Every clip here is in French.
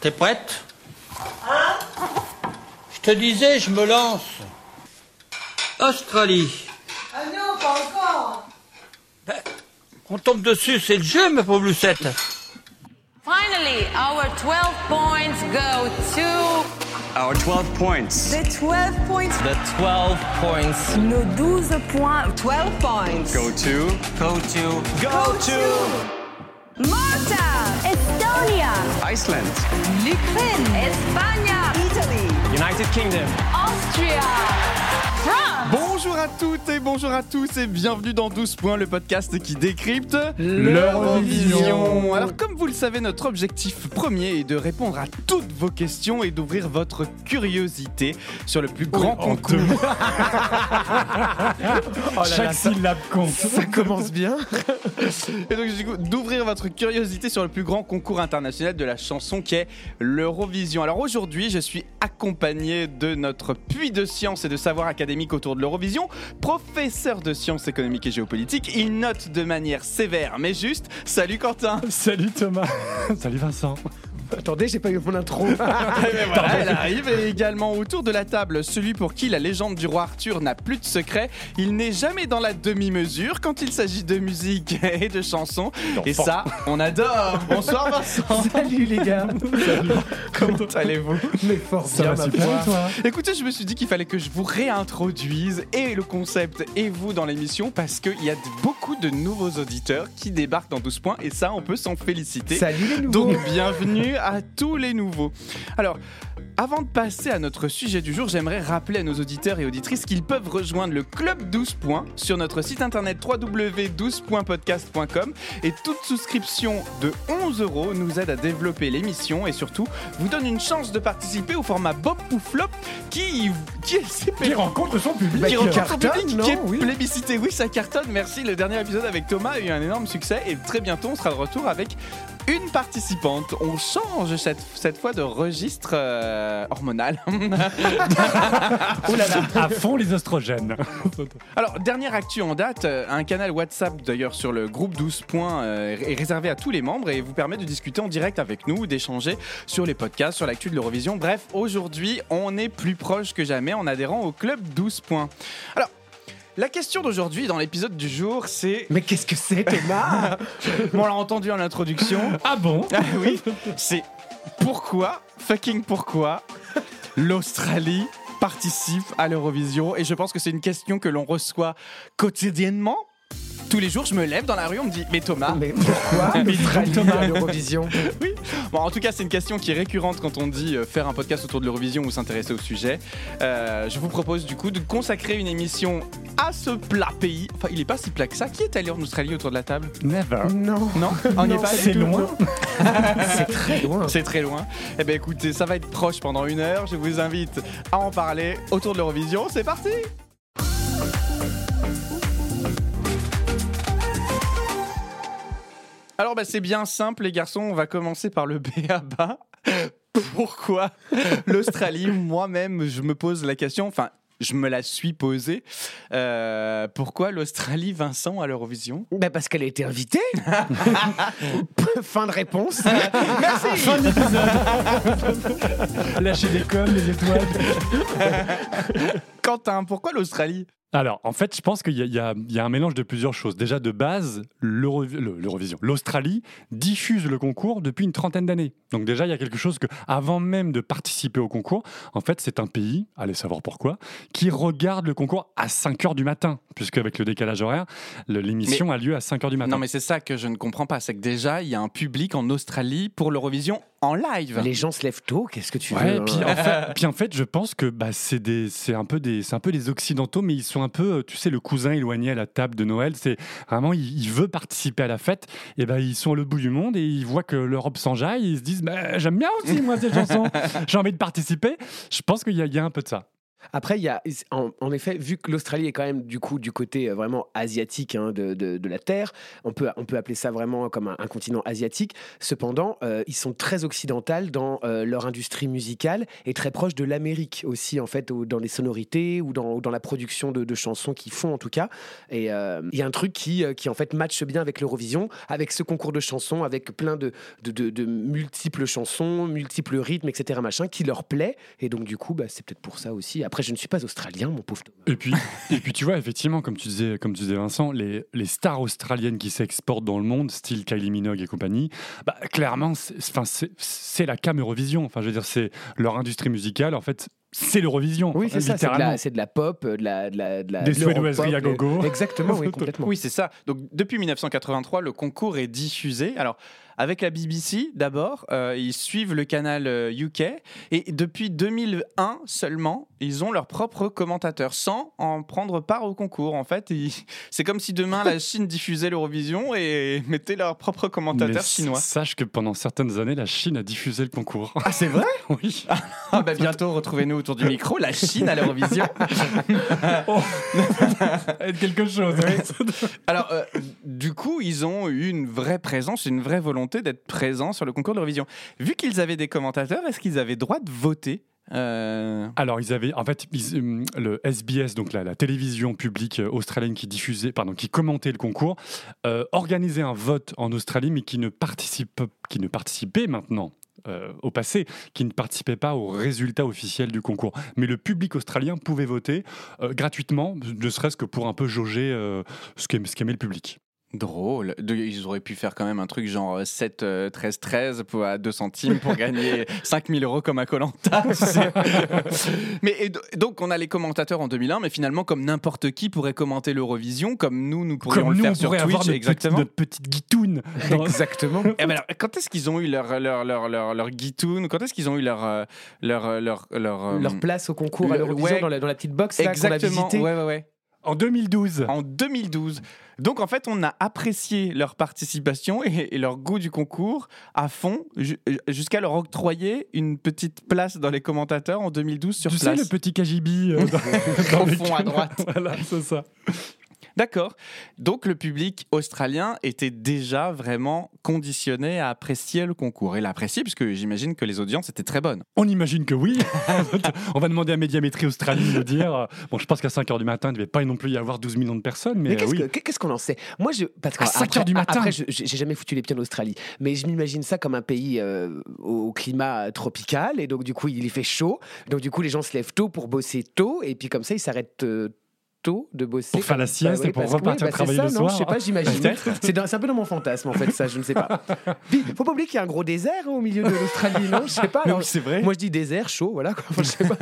T'es prête? Je te disais, je me lance. Australie. Ah non, pas encore Ben, on tombe dessus, c'est le jeu, ma pauvre Lucette. Finally, our 12 points go to Our 12 points The 12 points. The 12 points Nos 12 points. 12 points. go to go to go to Iceland. L'Ukraine. España, Italy. United Kingdom. Austria, France. Bonjour à toutes et bonjour à tous et bienvenue dans 12 points, le podcast qui décrypte l'Eurovision. Alors comme vous le savez, notre objectif premier est de répondre à toutes vos questions et d'ouvrir votre curiosité sur le plus grand concours. Chaque syllabe compte. Ça commence bien. Et donc du coup, d'ouvrir votre curiosité sur le plus grand concours international de la chanson qui est l'Eurovision. Alors aujourd'hui, je suis accompagné de notre puits de sciences et de savoir académique autour de l'Eurovision, professeur de sciences économiques et géopolitiques. Il note de manière sévère mais juste. Salut Quentin. Salut Thomas. Salut Vincent. Attendez, j'ai pas eu mon intro. Voilà, elle arrive et également autour de la table celui pour qui la légende du roi Arthur n'a plus de secret. Il n'est jamais dans la demi-mesure quand il s'agit de musique et de chansons. Et ça, on adore. Bonsoir Vincent. Salut les gars. Comment allez-vous Mais fort Ça bien, va ma super toi Écoutez, je me suis dit qu'il fallait que je vous réintroduise et le concept et vous dans l'émission parce qu'il y a beaucoup de nouveaux auditeurs qui débarquent dans 12 points et ça, on peut s'en féliciter. Salut les nouveaux. Donc bienvenue à tous les nouveaux. Alors, avant de passer à notre sujet du jour, j'aimerais rappeler à nos auditeurs et auditrices qu'ils peuvent rejoindre le club 12 points sur notre site internet www.12pointpodcast.com et toute souscription de 11 euros nous aide à développer l'émission et surtout vous donne une chance de participer au format Bob ou Flop qui qui est Qui rencontre son public. qui rencontre son cartonne, public, non qui est Oui. plébiscité. Oui, ça cartonne. Merci. Le dernier épisode avec Thomas a eu un énorme succès et très bientôt on sera de retour avec une participante. On change cette, cette fois de registre euh, hormonal. Oh là là. À fond les oestrogènes. Alors, dernière actu en date, euh, un canal WhatsApp d'ailleurs sur le groupe 12 points euh, est réservé à tous les membres et vous permet de discuter en direct avec nous, d'échanger sur les podcasts, sur l'actu de l'Eurovision. Bref, aujourd'hui, on est plus proche que jamais en adhérant au club 12 points. Alors, la question d'aujourd'hui dans l'épisode du jour, c'est... Mais qu'est-ce que c'est Thomas? Bon, on l'a entendu en introduction. Ah bon? Ah oui, c'est pourquoi, fucking pourquoi, l'Australie participe à l'Eurovision? Et je pense que c'est une question que l'on reçoit quotidiennement. Tous les jours, je me lève dans la rue, on me dit Mais Thomas Mais pourquoi l'Australie à l'Eurovision Oui. Bon, en tout cas, c'est une question qui est récurrente quand on dit euh, faire un podcast autour de l'Eurovision ou s'intéresser au sujet. Euh, je vous propose du coup de consacrer une émission à ce plat pays. Enfin, il est pas si plat que ça. Qui est allé en Australie autour de la table? Never. Non. Non? On n'y est Non, pas C'est loin. C'est très loin. C'est très loin. Eh bien écoutez, ça va être proche pendant une heure. Je vous invite à en parler autour de l'Eurovision. C'est parti Alors bah, c'est bien simple les garçons, on va commencer par le BABA. Pourquoi l'Australie? Moi-même, je me pose la question, enfin, je me la suis posée. Euh, pourquoi l'Australie, Vincent, à l'Eurovision? Bah parce qu'elle a été invitée. fin de réponse. Fin d'épisode. Lâcher des coms, les étoiles. Quentin, pourquoi l'Australie? Alors, en fait, je pense qu'il y, a- y y un mélange de plusieurs choses. Déjà, de base, l'Euro- le- l'Eurovision, l'Australie diffuse le concours depuis une trentaine d'années. Donc déjà, il y a quelque chose que, avant même de participer au concours, en fait, c'est un pays, allez savoir pourquoi, qui regarde le concours à 5 heures du matin, puisque avec le décalage horaire, l'émission a lieu à 5 heures du matin. Non, mais c'est ça que je ne comprends pas. C'est que déjà, il y a un public en Australie pour l'Eurovision en live. Les gens se lèvent tôt, qu'est-ce que tu Ouais, veux puis en, fait, puis en fait, je pense que bah, c'est des, c'est un peu des, c'est un peu des occidentaux, mais ils sont un peu, euh, tu sais, le cousin éloigné à la table de Noël. C'est vraiment, il, il veut participer à la fête, et ben ils sont à l'autre bout du monde et ils voient que l'Europe s'enjaille, et ils se disent, bah, j'aime bien aussi moi cette chanson, j'ai envie de participer. Je pense qu'il y, y a un peu de ça. Après, il y a, en, effet, vu que l'Australie est quand même du coup du côté euh, vraiment asiatique hein, de, de- la Terre, on peut, on peut appeler ça vraiment comme un, continent asiatique. Cependant, euh, ils sont très occidentaux dans euh, leur industrie musicale et très proches de l'Amérique aussi, en fait, dans les sonorités ou dans, dans la production de, de chansons qu'ils font en tout cas. Et il y a un truc qui, qui en fait matche bien avec l'Eurovision, avec ce concours de chansons, avec plein de- de multiples chansons, multiples rythmes, etc. machin, qui leur plaît. Et donc du coup, bah, c'est peut-être pour ça aussi. Après, je ne suis pas australien, mon pauvre. Et puis, et puis tu vois, effectivement, comme tu disais, comme tu disais Vincent, les, les stars australiennes qui s'exportent dans le monde, style Kylie Minogue et compagnie, bah, clairement, c'est la cam Eurovision. Enfin, je veux dire, c'est leur industrie musicale, en fait, c'est l'Eurovision. Oui, c'est ça. C'est de, littéralement. la, c'est de la pop, euh, de la, de la, de la Des suédoiseries à gogo. Exactement, oui, complètement. Oui, c'est ça. Donc, depuis 1983, le concours est diffusé. Alors, avec la BBC, d'abord, euh, ils suivent le canal euh, UK. Et depuis 2001 seulement, ils ont leur propre commentateur, sans en prendre part au concours. En fait, ils- c'est comme si demain la Chine diffusait l'Eurovision et mettait leur propre commentateur Mais chinois. Sache que pendant certaines années, la Chine a diffusé le concours. Ah, c'est vrai oui. ah, bah, Bientôt, retrouvez-nous autour du micro, la Chine à l'Eurovision. quelque chose. Alors, euh, du coup, ils ont eu une vraie présence, une vraie volonté d'être présents sur le concours de l'Eurovision. Vu qu'ils avaient des commentateurs, est-ce qu'ils avaient droit de voter Euh, Alors, ils avaient, en fait, ils- hum, le SBS, donc la, la télévision publique euh, australienne qui diffusait, pardon, qui commentait le concours, euh, organisait un vote en Australie, mais qui ne participe, qui ne participait maintenant. Euh, au passé, qui ne participait pas aux résultats officiels du concours. Mais le public australien pouvait voter euh, gratuitement, ne serait-ce que pour un peu jauger euh, ce qu'aimait le public. Drôle. De- ils auraient pu faire quand même un truc genre euh, 7, euh, 13, 13 pour, à 2 centimes pour gagner 5000 euros comme à Colanta. mais et do- donc, on a les commentateurs en 2001, mais finalement, comme n'importe qui pourrait commenter l'Eurovision, comme nous, nous pourrions Comme le nous, faire on sur Twitch. avoir notre, exactement. petite, notre petite guitoune. dans- Exactement. Eh ben alors, quand est-ce qu'ils ont eu leur, leur, leur, leur, leur guitoune? Quand est-ce qu'ils ont eu leur. euh, leur, leur, leur, euh, Leur place au concours à le- l'Eurovision ouais. dans, la, dans la petite box là, qu'on a Exactement. visitée? Ouais, ouais, ouais. En 2012. En 2012. Donc en fait, on a apprécié leur participation et, et leur goût du concours à fond, ju- jusqu'à leur octroyer une petite place dans les commentateurs en 2012 sur tu place. sais, le petit Kajibi euh, dans, fond, à droite. voilà, c'est ça. D'accord. Donc le public australien était déjà vraiment conditionné à apprécier le concours. Et l'apprécier, puisque j'imagine que les audiences étaient très bonnes. On imagine que oui. On va demander à Médiamétrie Australie de dire. Bon, je pense qu'à 5h du matin, il ne devait pas non plus y avoir 12 millions de personnes, mais, Mais euh, qu'est-ce oui. que- qu'est-ce qu'on en sait? Moi, je parce que À 5 après- heures du matin. Après, je- j'ai jamais foutu les pieds en Australie, mais je m'imagine ça comme un pays euh, au climat tropical, et donc du coup, il y fait chaud. Donc du coup, les gens se lèvent tôt pour bosser tôt, et puis comme ça, ils s'arrêtent. euh, tôt de bosser Pour faire la sieste et pour parce repartir bah, travailler ça, le non, soir. je sais pas j'imagine c'est un peu dans mon fantasme en fait ça je ne sais pas Puis, faut pas oublier qu'il y a un gros désert hein, au milieu de l'Australie non je sais pas alors, oui, c'est vrai. moi je dis désert chaud voilà quoi. Je sais pas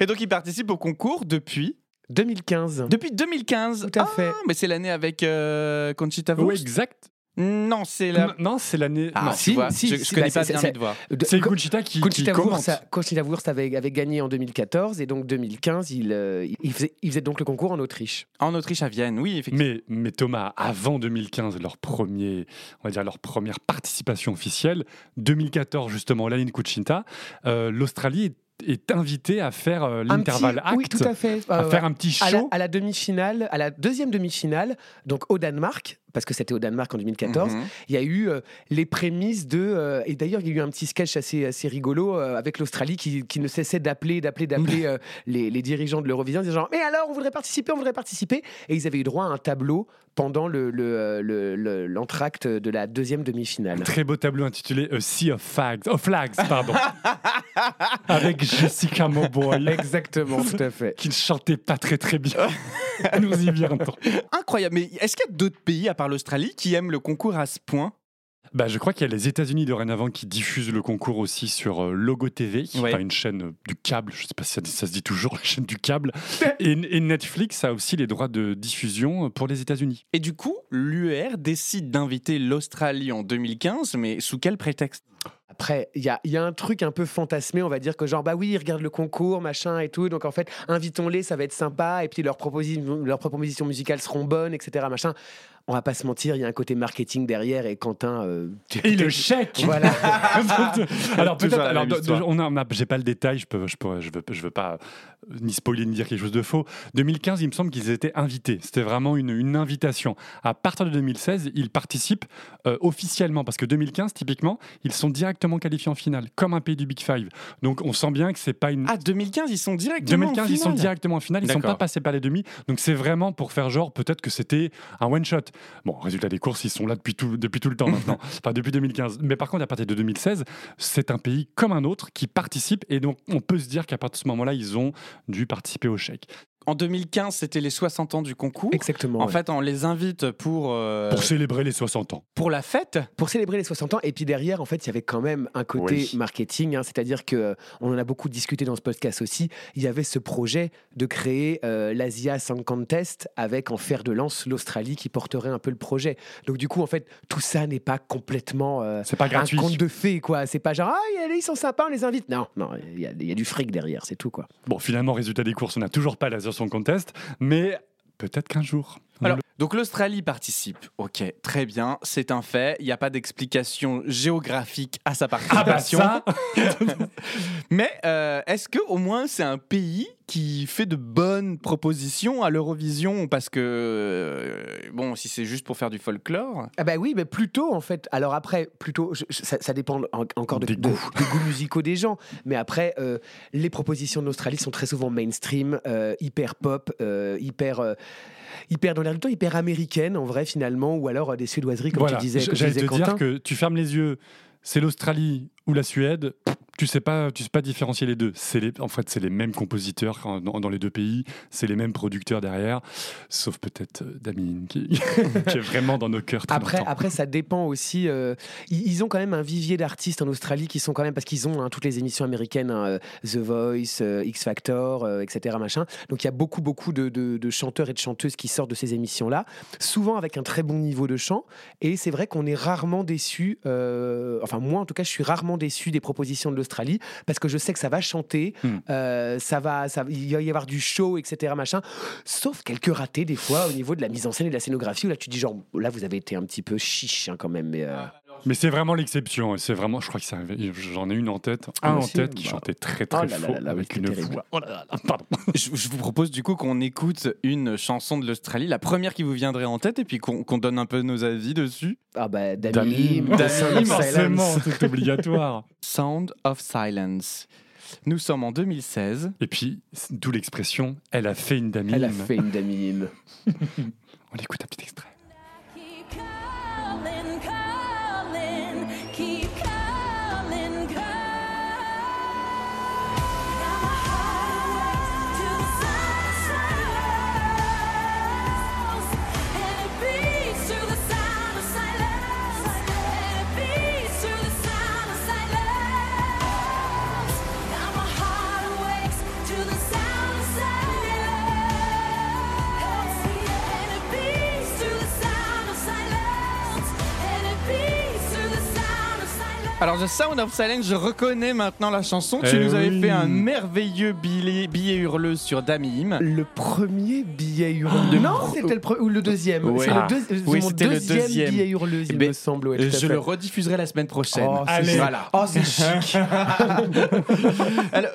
Et donc ils participent au concours depuis 2015 depuis 2015. Tout à Ah, fait. mais c'est l'année avec euh, Conchita Oui, Wurst. exact. Non, c'est la. Non, c'est l'année. Ah, non, tu si, vois, si, je, si, je connais bah, pas c'est- bien mes devoirs. De- c'est Conchita qui, qui. Wurst, a- Wurst avait, avait gagné en 2014 et donc 2015, il, euh, il, faisait, il faisait donc le concours en Autriche. En Autriche, à Vienne, oui, effectivement. Mais, mais Thomas, avant 2015, leur, premier, on va dire leur première participation officielle, 2014 justement, l'année de Conchita, euh, l'Australie est, est invitée à faire euh, l'intervalle acte, Oui, tout à fait. à Euh, faire un petit à la, show. à la demi-finale, à la deuxième demi-finale, donc au Danemark, parce que c'était au Danemark en 2014, Mhm. il y a eu euh, les prémices de. euh, et d'ailleurs, il y a eu un petit sketch assez, assez rigolo euh, avec l'Australie qui, qui ne cessait d'appeler, d'appeler, d'appeler euh, les, les dirigeants de l'Eurovision, disant Mais alors, on voudrait participer, on voudrait participer. Et ils avaient eu droit à un tableau pendant le, le, le- le- l'entracte de la deuxième demi-finale. Très beau tableau intitulé A Sea of Flags, of flags pardon, avec Jessica Mauboy Exactement, tout à fait. qui ne chantait pas très très bien. Nous y viendrons. Incroyable. Mais est-ce qu'il y a d'autres pays, à part l'Australie, qui aiment le concours à ce point Bah, je crois qu'il y a les États-Unis dorénavant qui diffusent le concours aussi sur euh, Logo TV, Ouais. une chaîne euh, du câble, je sais pas si ça, ça se dit toujours la chaîne du câble. et, et Netflix a aussi les droits de diffusion euh, pour les États-Unis. Et du coup, l'UER décide d'inviter l'Australie en 2015, mais sous quel prétexte? Après, il y a, il y a un truc un peu fantasmé, on va dire que genre, bah oui, ils regardent le concours, machin et tout. Donc en fait, invitons-les, ça va être sympa. Et puis leurs, proposi- leurs propositions musicales seront bonnes, etc. Machin. On va pas se mentir, il y a un côté marketing derrière. Et Quentin. euh, Et le chèque Voilà. alors peut-être, alors, on a, a- j'ai pas le détail, je peux, je peux, je veux, je veux pas euh, ni spoiler ni dire quelque chose de faux. 2015, il me semble qu'ils étaient invités. C'était vraiment une, une invitation. À partir de 2016, ils participent euh, officiellement parce que 2015, typiquement, ils sont directement qualifiés en finale, comme un pays du Big Five. Donc on sent bien que c'est pas une. Ah, 2015, ils sont directement 2015, en ils sont finale. directement en finale, ils sont pas passés par les demi. Donc c'est vraiment pour faire genre peut-être que c'était un one shot. Bon, résultat des courses, ils sont là depuis tout, depuis tout le temps maintenant, enfin depuis 2015. Mais par contre, à partir de 2016, c'est un pays comme un autre qui participe et donc on peut se dire qu'à partir de ce moment-là, ils ont dû participer au chèque. En 2015, c'était les 60 ans du concours. Exactement. En ouais. fait, on les invite pour, euh, Pour célébrer les 60 ans. pour la fête. pour célébrer les 60 ans. Et puis derrière, en fait, il y avait quand même un côté Oui. marketing, hein, c'est-à-dire que euh, on en a beaucoup discuté dans ce podcast aussi. Il y avait ce projet de créer euh, l'Asia Song Contest avec en fer de lance l'Australie qui porterait un peu le projet. Donc du coup, en fait, tout ça n'est pas complètement euh, C'est pas gratuit. un conte de fées, quoi. C'est pas genre ah ils sont sympas, on les invite. Non, non, il y, y a du fric derrière, c'est tout, quoi. Bon, finalement, résultat des courses, on n'a toujours pas version contest, mais peut-être qu'un jour. Alors, donc l'Australie participe. Ok, très bien, c'est un fait. Il n'y a pas d'explication géographique à sa Ah bah participation. ça Mais euh, est-ce que au moins c'est un pays qui fait de bonnes propositions à l'Eurovision? Parce que euh, bon, si c'est juste pour faire du folklore. Ah bah oui, mais plutôt en fait. Alors après, plutôt, je- je- ça, ça dépend en- encore de, Des de- goûts. des goûts musicaux des gens. Mais après, euh, les propositions de l'Australie sont très souvent mainstream, euh, hyper pop, euh, hyper. Hyper dans l'air du temps, hyper américaine en vrai finalement, ou alors euh, des suédoiseries comme Voilà, tu disais, j'allais te dire Quentin. que tu fermes les yeux, c'est l'Australie ou la Suède, tu sais pas, tu sais pas différencier les deux. C'est les, en fait, c'est les mêmes compositeurs dans, dans les deux pays, c'est les mêmes producteurs derrière, sauf peut-être euh, Damien qui, qui est vraiment dans nos cœurs très Après, longtemps. après, ça dépend aussi. euh, ils, ils ont quand même un vivier d'artistes en Australie qui sont quand même parce qu'ils ont hein, toutes les émissions américaines, hein, euh, The Voice, euh, X Factor, euh, etc. Machin. Donc il y a beaucoup, beaucoup de, de- de chanteurs et de chanteuses qui sortent de ces émissions-là, souvent avec un très bon niveau de chant. Et c'est vrai qu'on est rarement déçu. enfin, moi, en tout cas, je suis rarement déçu des propositions de l'Australie parce que je sais que ça va chanter, Hmm. euh, ça va, ça, il va y avoir du show, etc. Machin. Sauf quelques ratés des fois au niveau de la mise en scène et de la scénographie où là tu dis genre là vous avez été un petit peu chiche hein, quand même. Mais, euh, Mais c'est vraiment l'exception. et C'est vraiment, je crois que ça, j'en ai une en tête, un Moi en tête qui bah. chantait très Oh très là là faux là là, oui, avec une terrible. voix. Oh là là là, pardon. Je, je vous propose du coup qu'on écoute une chanson de l'Australie, la première qui vous viendrait en tête, et puis qu'on donne un peu nos avis dessus. Ah bah of forcément, Silence. c'est obligatoire. Sound of Silence. Nous sommes en 2016. Et puis, d'où l'expression, elle a fait une damine. Elle a fait une Damien. On écoute un petit extrait. Alors, The Sound of Silence, je reconnais maintenant la chanson. tu Eh nous avais oui. fait un merveilleux billet, billet hurleuse sur Damim. Le premier billet hurleuse. Non, c'était le, ou le deuxième. Ouais. C'est Ah. le, deux- Oui, mon c'était le deuxième, deuxième. billet hurleuse, il Eh ben, me semble. ouais, je le rediffuserai la semaine prochaine. Oh, c'est Allez. chic. Voilà. Oh, c'est chic.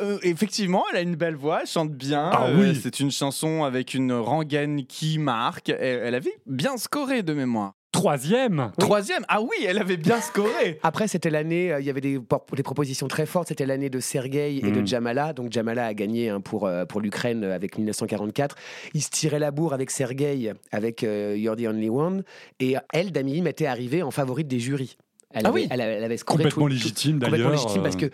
Euh, effectivement, elle a une belle voix, elle chante bien. Ah Euh, oui. C'est une chanson avec une rengaine qui marque. Elle, elle avait bien scoré de mémoire. Troisième Troisième, ah oui, elle avait bien scoré. Après, c'était l'année, euh, il y avait des, propositions très fortes. C'était l'année de Sergueï et Mm. de Jamala. Donc, Jamala a gagné hein, pour, euh, pour l'Ukraine euh, avec 1944. Il se tirait la bourre avec Sergueï, avec euh, You're the Only One. Et elle, Damim, était arrivée en favorite des jurys. Elle Ah avait, oui. elle, avait- elle avait scoré Complètement tout- légitime, Complètement d'ailleurs, légitime parce que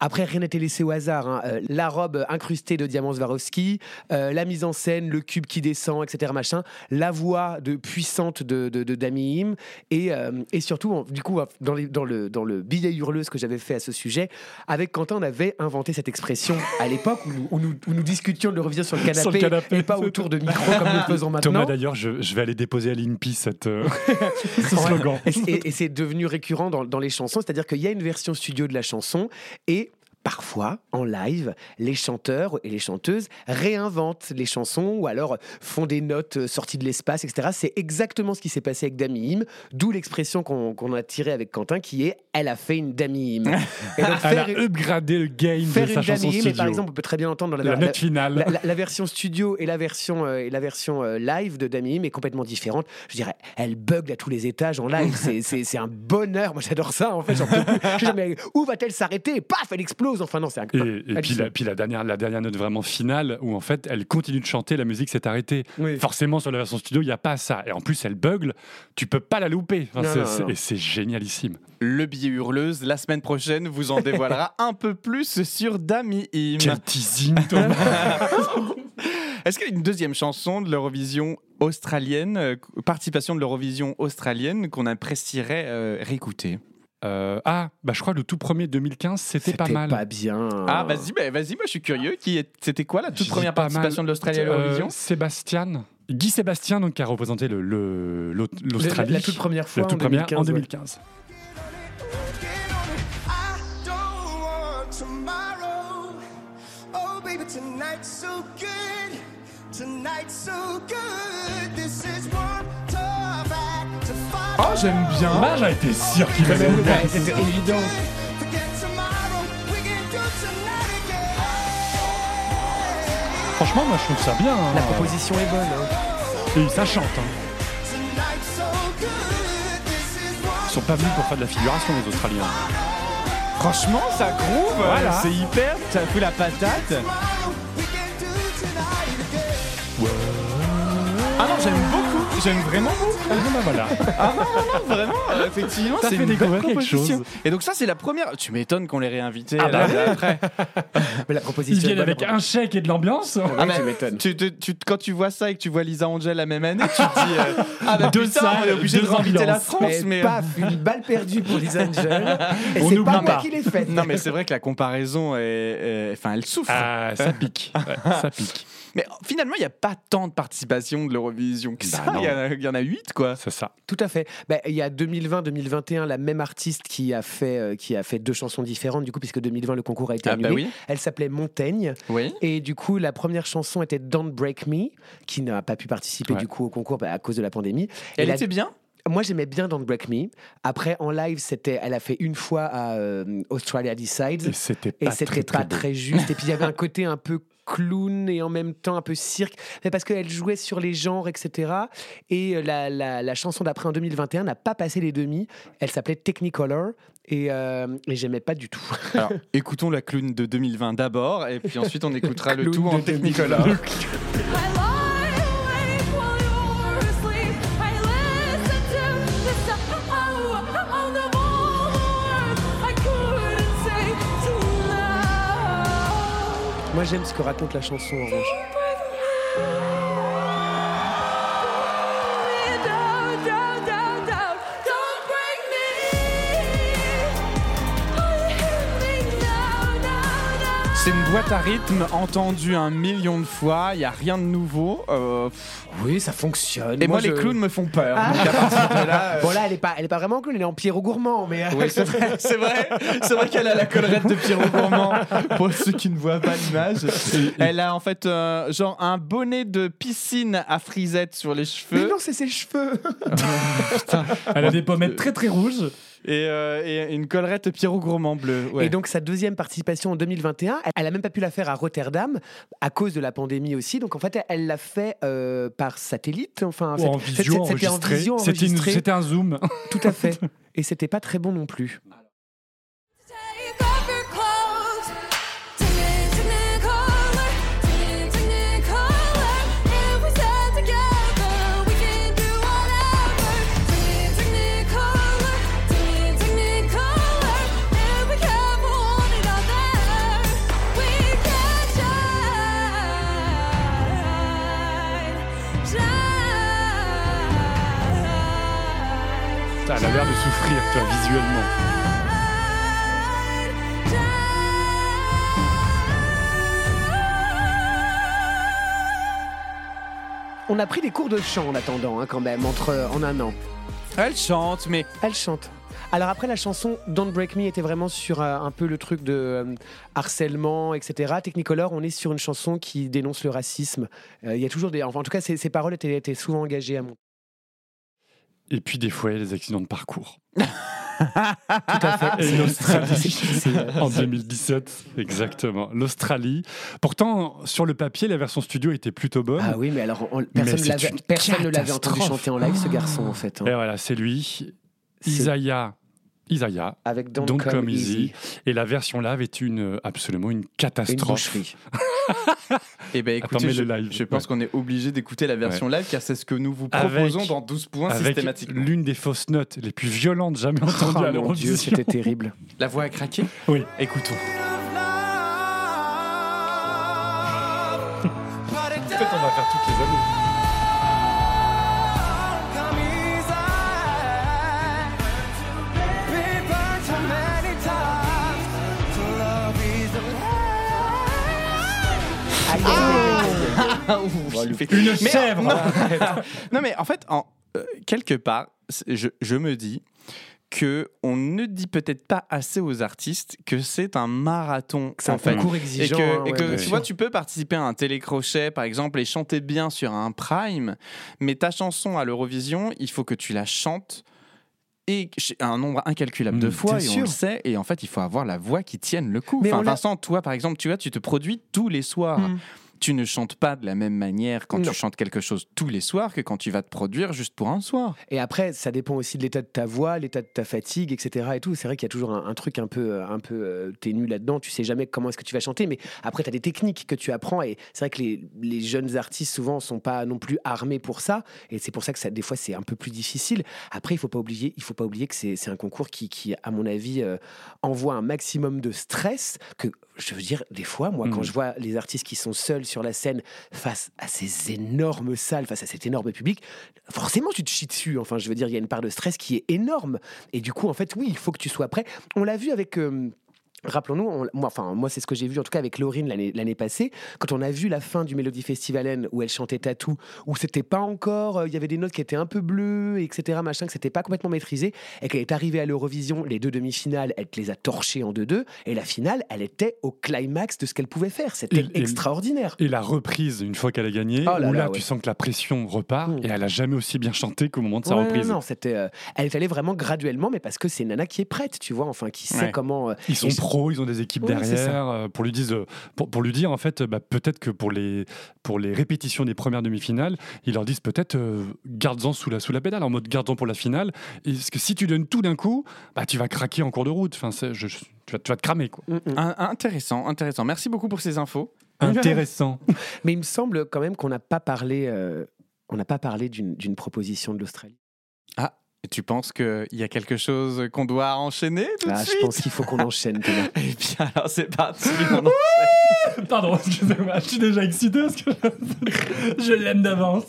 Après, rien n'était laissé au hasard. hein. Euh, la robe incrustée de diamants Swarovski, euh, la mise en scène, le cube qui descend, etc. Machin, la voix de puissante de, de, de Dami Im, et, euh, et surtout, du coup, dans, les- dans le, dans le billet hurleuse que j'avais fait à ce sujet, avec Quentin, on avait inventé cette expression à l'époque où, nous- où nous, où nous discutions de le revenir sur le canapé, Sur le canapé. et pas autour de micro comme nous le faisons maintenant. Thomas, d'ailleurs, je, je vais aller déposer à l'INPI cette, ce slogan. Et, et- et c'est devenu récurrent dans, dans les chansons, c'est-à-dire qu'il y a une version studio de la chanson et Parfois, en live, les chanteurs et les chanteuses réinventent les chansons ou alors font des notes euh, sorties de l'espace, etc. C'est exactement ce qui s'est passé avec Dami Im, d'où l'expression qu'on a tirée avec Quentin qui est « elle a fait une Dami Im ». Et donc, Elle a faire- upgradé le game faire de une sa chanson Dami Im, et studio. par exemple, on peut très bien entendre dans la, la, note finale. la, version studio et la version, euh, et la version euh, live de Dami Im est complètement différente. Je dirais, elle bug à tous les étages en live. C'est- un bonheur. Moi, j'adore ça. En fait, j'en peux plus. Je dis, mais où va-t-elle s'arrêter? Paf, elle explose. Enfin, non, c'est Et, puis, la, puis la, dernière, la dernière note vraiment finale, où en fait, elle continue de chanter, la musique s'est arrêtée. Oui. Forcément, sur la version studio, il n'y a pas ça. Et en plus, elle bugle, tu peux pas la louper. Enfin, Non, c'est- non, c'est- non. Et c'est génialissime. Le billet hurleuse, la semaine prochaine, vous en dévoilera un peu plus sur Dami Im. Quel teasing, Thomas Est-ce qu'il y a une deuxième chanson de l'Eurovision australienne, euh, participation de l'Eurovision australienne qu'on apprécierait euh, réécouter? Euh, Ah, bah, je crois que le tout premier 2015, c'était pas mal. pas bien. Ah, vas-y, bah, vas-y, moi je suis curieux. Qui est... C'était quoi la toute première pas participation mal. de l'Australie à Euh, l'Eurovision? Sébastien. Guy Sébastien, donc, qui a représenté le- le- l'Australie. La, la toute première fois La toute en première 2015. en ouais. 2015. I don't want tomorrow. Oh, baby, tonight's so good. Tonight's so good. This is one j'aime bien. Bah, j'ai été sûr qu'il allait. C'était évident. Franchement, moi, je trouve ça bien. hein. La proposition est bonne. hein. Et ça chante. hein. Ils sont pas venus pour faire de la figuration, les Australiens. Franchement, ça groove. Voilà. C'est hyper. Ça fout la patate. Ah non, j'aime beaucoup. J'aime vraiment beaucoup. Ah, bah, voilà. Ah non, non, non, vraiment. euh, effectivement, Ça c'est fait une belle découvrir quelque proposition. chose. Et donc ça, c'est la première. Tu m'étonnes qu'on les réinvite Ah bah après. Mais la Ils proposition est viennent avec un chèque et de l'ambiance. Ah, mais tu m'étonnes. tu, quand tu vois ça et que tu vois Lisa Angel la même année, tu te dis euh, ah bah Deux putain, salles, on est obligé de réinviter la. France, Mais, mais euh, paf, une balle perdue pour Lisa Angel. Et On c'est n'oublie pas moi pas. qui l'ai faite. non mais c'est vrai que la comparaison est, enfin elle souffre. Ah, ça pique. Ça pique. Mais finalement, il n'y a pas tant de participation de l'Eurovision que Bah ça. Il y, en a- il y en a 8 quoi. C'est ça. Tout à fait. Bah, Il y a 2020-2021, la même artiste qui a, fait, euh, qui a fait deux chansons différentes, du coup, puisque 2020, le concours a été Ah bah annulé. oui. Elle s'appelait Montaigne. Oui. Et du coup, la première chanson était Don't Break Me, qui n'a pas pu participer Ouais. du coup au concours bah, à cause de la pandémie. Et Elle la- était bien. Moi, j'aimais bien Don't Break Me. Après, en live, c'était, elle a fait une fois à euh, Australia Decides. Et c'était Et pas c'était très, pas très très juste. Et puis il y avait un côté un peu clown et en même temps un peu cirque, mais parce qu'elle jouait sur les genres, etc. Et euh, la, la- la chanson d'après en 2021 n'a pas passé les demi. Elle s'appelait Technicolor et, euh, et j'aimais pas du tout. Alors, écoutons la clown de 2020 d'abord, et puis ensuite on écoutera le tout en Technicolor. j'aime ce que raconte la chanson en revanche. Boîte à rythme entendue un million de fois, il n'y a rien de nouveau. euh. Oui, ça fonctionne. et moi, les je- clowns me font peur. Ah. donc à partir de là, euh, Bon là, elle est pas, elle est pas vraiment clown, elle est en Pierrot gourmand, mais. euh, Oui, c'est vrai, c'est vrai, qu'elle a la collerette de Pierrot Gourmand. Pour ceux qui ne voient pas l'image, elle a en fait euh, genre un bonnet de piscine à frisette sur les Mais cheveux non, c'est ses cheveux. Elle a des pommettes très très rouges. Et, euh, et une collerette Pierrot Gourmand bleu. ouais. Et donc sa deuxième participation en 2021, elle- elle a même pas pu la faire à Rotterdam à cause de la pandémie aussi. Donc en fait, elle l'a fait euh, par satellite. Enfin, Ou en visio c'était en visio. C'était un zoom. Tout à fait. Et c'était pas très bon non plus. Visuellement. On a pris des cours de chant en attendant, hein, quand même, entre, en un an. Elle chante, mais Elle chante. Alors après la chanson Don't Break Me était vraiment sur euh, un peu le truc de euh, harcèlement, etc. Technicolor, on est sur une chanson qui dénonce le racisme. Euh, Il y a toujours des, enfin en tout cas, ces, ces paroles étaient, étaient souvent engagées à mon. Et puis des fois, il y a les accidents de parcours. Tout à fait. Et l'Australie, en 2017, exactement. L'Australie. Pourtant, sur le papier, la version studio était plutôt bonne. Ah oui, mais alors on- Mais personne, personne ne l'avait entendu chanter en live, ce garçon, en fait. hein. Et voilà, c'est lui, Isaiah. Isaiah. Avec Don't, Don't Come, Come Easy. Easy. Et la version live est une, absolument une Une catastrophe. boucherie. Eh ben écoutez, je, le live. je pense Ouais. qu'on est obligé d'écouter la version live car c'est ce que nous vous Avec- proposons dans 12 points Avec systématiquement. l'une des fausses notes les plus violentes jamais entendues Oh à mon Dieu, c'était terrible. La voix a craqué Oui. Écoutons. En fait, on va faire toutes les années. Une chèvre. Non, Non, mais en fait, en, euh, quelque part, je, je me dis que on ne dit peut-être pas assez aux artistes que c'est un marathon C'est un concours Et exigeant. que, hein, et que, tu sûr. vois, tu peux participer à un télécrochet, par exemple, et chanter bien sur un prime, mais ta chanson à l'Eurovision, il faut que tu la chantes et un nombre incalculable de Mm, fois, et on le sait, et en fait, il faut avoir la voix qui tienne le coup. Mais Enfin, Vincent, toi, par exemple, tu vois, tu te produis tous les soirs. Mm. Tu ne chantes pas de la même manière quand Non. tu chantes quelque chose tous les soirs que quand tu vas te produire juste pour un soir. Et après, ça dépend aussi de l'état de ta voix, l'état de ta fatigue, etc. Et tout. C'est vrai qu'il y a toujours un, un truc un peu, euh, un peu euh, ténu là-dedans. Tu sais jamais comment est-ce que tu vas chanter, mais après, tu as des techniques que tu apprends. Et c'est vrai que les, les jeunes artistes souvent sont pas non plus armés pour ça. Et c'est pour ça que ça, des fois, c'est un peu plus difficile. Après, il faut pas oublier, il faut pas oublier que c'est c'est un concours qui, qui, à mon avis, euh, envoie un maximum de stress. Que je veux dire, des fois, moi, quand Mhm. je vois les artistes qui sont seuls sur la scène face à ces énormes salles, face à cet énorme public, forcément tu te chies dessus. Enfin, je veux dire, il y a une part de stress qui est énorme. Et du coup, en fait, oui, il faut que tu sois prêt. On l'a vu avec. euh, Rappelons-nous, on- moi, enfin, moi c'est ce que j'ai vu en tout cas avec Laurine l'année passée, quand on a vu la fin du Melody Festivalen où elle chantait Tatou, où c'était pas encore, euh, il y avait des notes qui étaient un peu bleues, etc., machin, que c'était pas complètement maîtrisé, et qu'elle est arrivée à l'Eurovision, les deux demi-finales, elle te les a torchées en 2-2, et la finale, elle était au climax de ce qu'elle pouvait faire. C'était extraordinaire. Et la reprise, une fois qu'elle a gagné, Oh là où là, là, ouais. tu sens que la pression repart Mm. et elle a jamais aussi bien chanté qu'au moment de sa Ouais, reprise. Non, non, c'était, euh, elle est allée vraiment graduellement, mais parce que c'est nana qui est prête, tu vois, enfin, qui sait Ouais. comment. euh, Ils sont ils ont des équipes derrière euh, pour lui dire, pour, pour lui dire en fait, bah, peut-être que pour les pour les répétitions des premières demi-finales, ils leur disent peut-être euh, garde-en sous la sous la pédale en mode garde-en pour la finale. Et parce que si tu donnes tout d'un coup, bah tu vas craquer en cours de route. Enfin, c'est- je- je- tu vas tu vas te cramer quoi. Mm, mm. Un- intéressant, intéressant. Merci beaucoup pour ces infos. Intéressant. Mais il me semble quand même qu'on n'a pas parlé, euh, on n'a pas parlé d'une d'une proposition de l'Australie. Et tu penses qu'il y a quelque chose qu'on doit enchaîner tout de Ah, je pense qu'il faut qu'on enchaîne. Eh bien, alors c'est parti. on enchaîne. Pardon, excusez-moi, je suis déjà excité parce que je l'aime d'avance.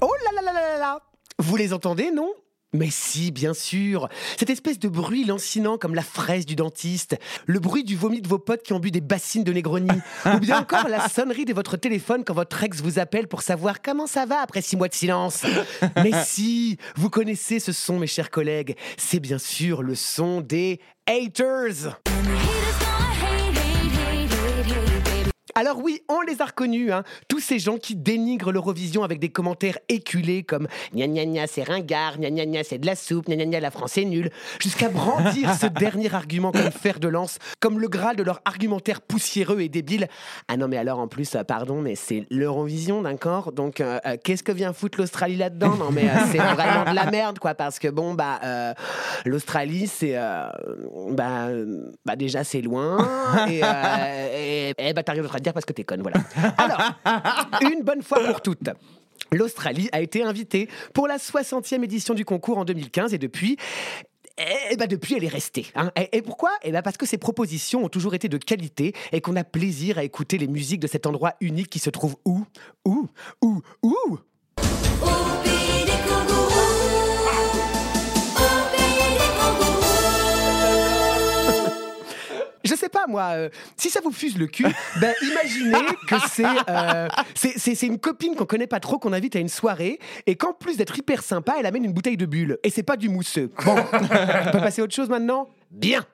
Oh là là là là là là Vous les entendez, non? Mais si, bien sûr. Cette espèce de bruit lancinant comme la fraise du dentiste, le bruit du vomi de vos potes qui ont bu des bassines de Negroni, ou bien encore la sonnerie de votre téléphone quand votre ex vous appelle pour savoir comment ça va après six mois de silence. Mais si, vous connaissez ce son, mes chers collègues. C'est bien sûr le son des haters. Alors oui, on les a reconnus, hein. tous ces gens qui dénigrent l'Eurovision avec des commentaires éculés comme gna gna gna c'est ringard, gna gna gna c'est de la soupe, gna gna gna la France est nulle, jusqu'à brandir ce dernier argument comme fer de lance, comme le graal de leur argumentaire poussiéreux et débile. Ah non mais alors en plus, euh, pardon, mais c'est l'Eurovision, d'accord? Donc euh, euh, qu'est-ce que vient foutre l'Australie là-dedans? Non mais euh, c'est vraiment de la merde quoi, parce que bon bah l'Australie c'est bah, bah déjà c'est loin et, et, et bah t'as dire parce que t'es conne, voilà. Alors, une bonne fois pour toutes. L'Australie a été invitée pour la 60e édition du concours en 2015 et depuis, et, bah depuis, elle est restée. hein. Et, et pourquoi? Eh ben parce que ses propositions ont toujours été de qualité et qu'on a plaisir à écouter les musiques de cet endroit unique qui se trouve où? Où? Où? Où sais pas moi, euh, si ça vous fuse le cul, ben imaginez que c'est euh, c'est- c'est c'est une copine qu'on connaît pas trop qu'on invite à une soirée et qu'en plus d'être hyper sympa, elle amène une bouteille de bulle. Et c'est pas du mousseux. Bon, on peut passer à autre chose maintenant? Bien.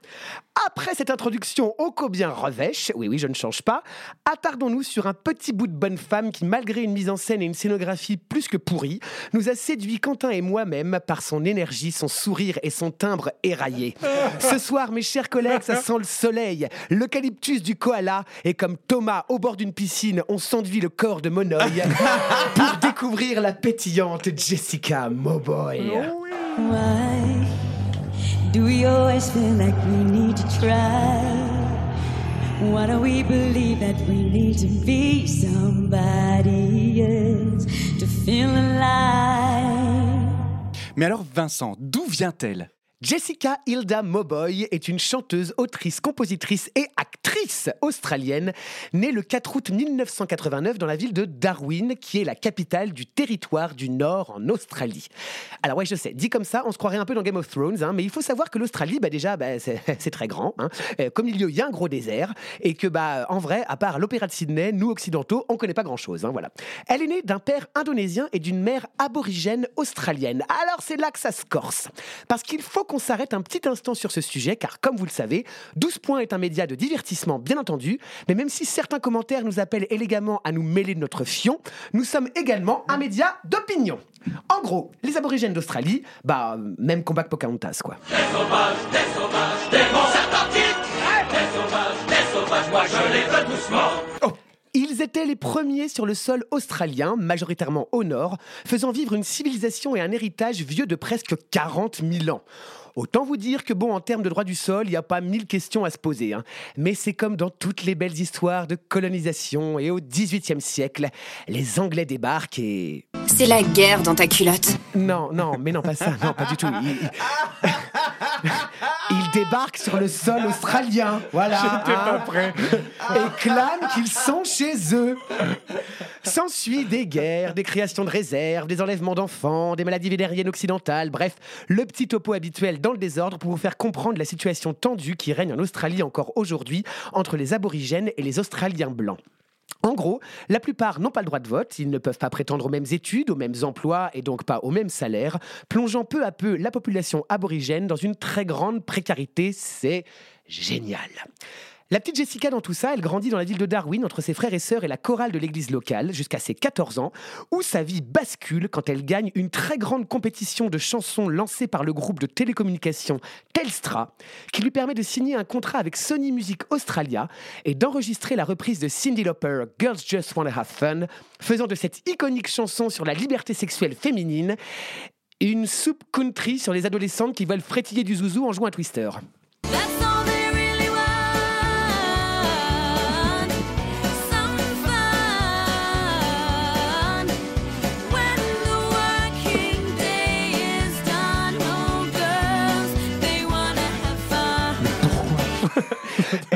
Après cette introduction ô combien revêche, oui oui je ne change pas, attardons-nous sur un petit bout de bonne femme qui malgré une mise en scène et une scénographie plus que pourrie, nous a séduit Quentin et moi-même par son énergie, son sourire et son timbre éraillé. Ce soir mes chers collègues, ça sent le soleil, l'eucalyptus du koala et comme Thomas au bord d'une piscine, on s'enduit le corps de Monoï pour découvrir la pétillante Jessica Mowboy. Do we always feel like we need to try? Why do we believe that we need to be somebody else to feel alive? Mais alors Vincent, d'où vient-elle? Jessica Hilda Mowboy est une chanteuse, autrice, compositrice et actrice australienne, née le 4 août 1989 dans la ville de Darwin, qui est la capitale du territoire du Nord en Australie. Alors ouais, je sais, dit comme ça, on se croirait un peu dans Game of Thrones, hein, mais il faut savoir que l'Australie, bah déjà, bah, c'est très grand. Hein. Euh, Comme il y a un gros désert, et que bah en vrai, à part l'opéra de Sydney, nous occidentaux, on connaît pas grand-chose. hein, voilà. Elle est née d'un père indonésien et d'une mère aborigène australienne. Alors c'est là que ça se corse, parce qu'il faut qu'on s'arrête un petit instant sur ce sujet, car comme vous le savez, 12 points est un média de divertissement, bien entendu, mais même si certains commentaires nous appellent élégamment à nous mêler de notre fion, nous sommes également un média d'opinion. En gros, les aborigènes d'Australie, bah, même combat que Pocahontas, quoi. Oh. Ils étaient les premiers sur le sol australien, majoritairement au nord, faisant vivre une civilisation et un héritage vieux de presque 40 000 ans. Autant vous dire que bon, en termes de droit du sol, il n'y a pas mille questions à se poser. hein. Mais c'est comme dans toutes les belles histoires de colonisation et au XVIIIe siècle, les Anglais débarquent et... C'est la guerre dans ta culotte. Non, non, mais non, pas ça, non, pas du tout. ils débarquent sur le sol australien, voilà. J'étais pas hein, prêt. Et clament qu'ils sont chez eux. S'ensuit des guerres, des créations de réserves, des enlèvements d'enfants, des maladies vénériennes occidentales, bref, le petit topo habituel dans le désordre pour vous faire comprendre la situation tendue qui règne en Australie encore aujourd'hui entre les aborigènes et les Australiens blancs. En gros, la plupart n'ont pas le droit de vote, ils ne peuvent pas prétendre aux mêmes études, aux mêmes emplois et donc pas au même salaire, plongeant peu à peu la population aborigène dans une très grande précarité. C'est génial. La petite Jessica dans tout ça, elle grandit dans la ville de Darwin entre ses frères et sœurs et la chorale de l'église locale jusqu'à ses 14 ans, où sa vie bascule quand elle gagne une très grande compétition de chansons lancée par le groupe de télécommunications Telstra, qui lui permet de signer un contrat avec Sony Music Australia et d'enregistrer la reprise de Cyndi Lauper Girls Just Wanna Have Fun, faisant de cette iconique chanson sur la liberté sexuelle féminine une soupe country sur les adolescentes qui veulent frétiller du zouzou en jouant un twister.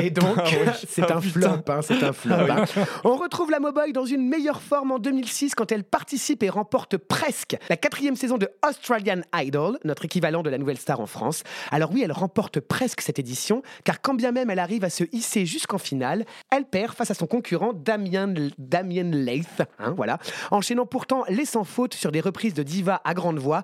Et donc, Ah ouais. c'est Ah un putain. flop, hein, c'est un flop. Ah hein. On retrouve la Mowboy dans une meilleure forme en 2006 quand elle participe et remporte presque la quatrième saison de Australian Idol, notre équivalent de la Nouvelle Star en France. Alors oui, elle remporte presque cette édition, car quand bien même elle arrive à se hisser jusqu'en finale, elle perd face à son concurrent Damien, Damien Leith, hein, voilà, enchaînant pourtant les sans faute sur des reprises de diva à grande voix,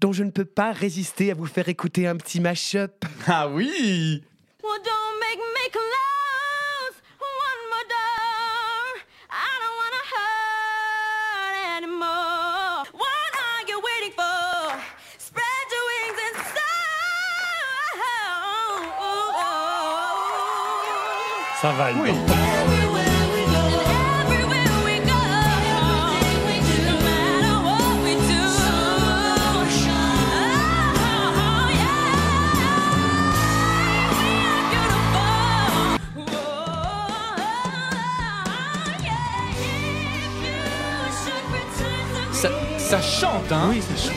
dont je ne peux pas résister à vous faire écouter un petit mash-up. Ah oui Well, don't make me close one more door. I don't wanna hurt anymore. What are you waiting for? Spread your wings and soar. Ça va, oh. Everywhere Ça chante, hein Oui, ça chante.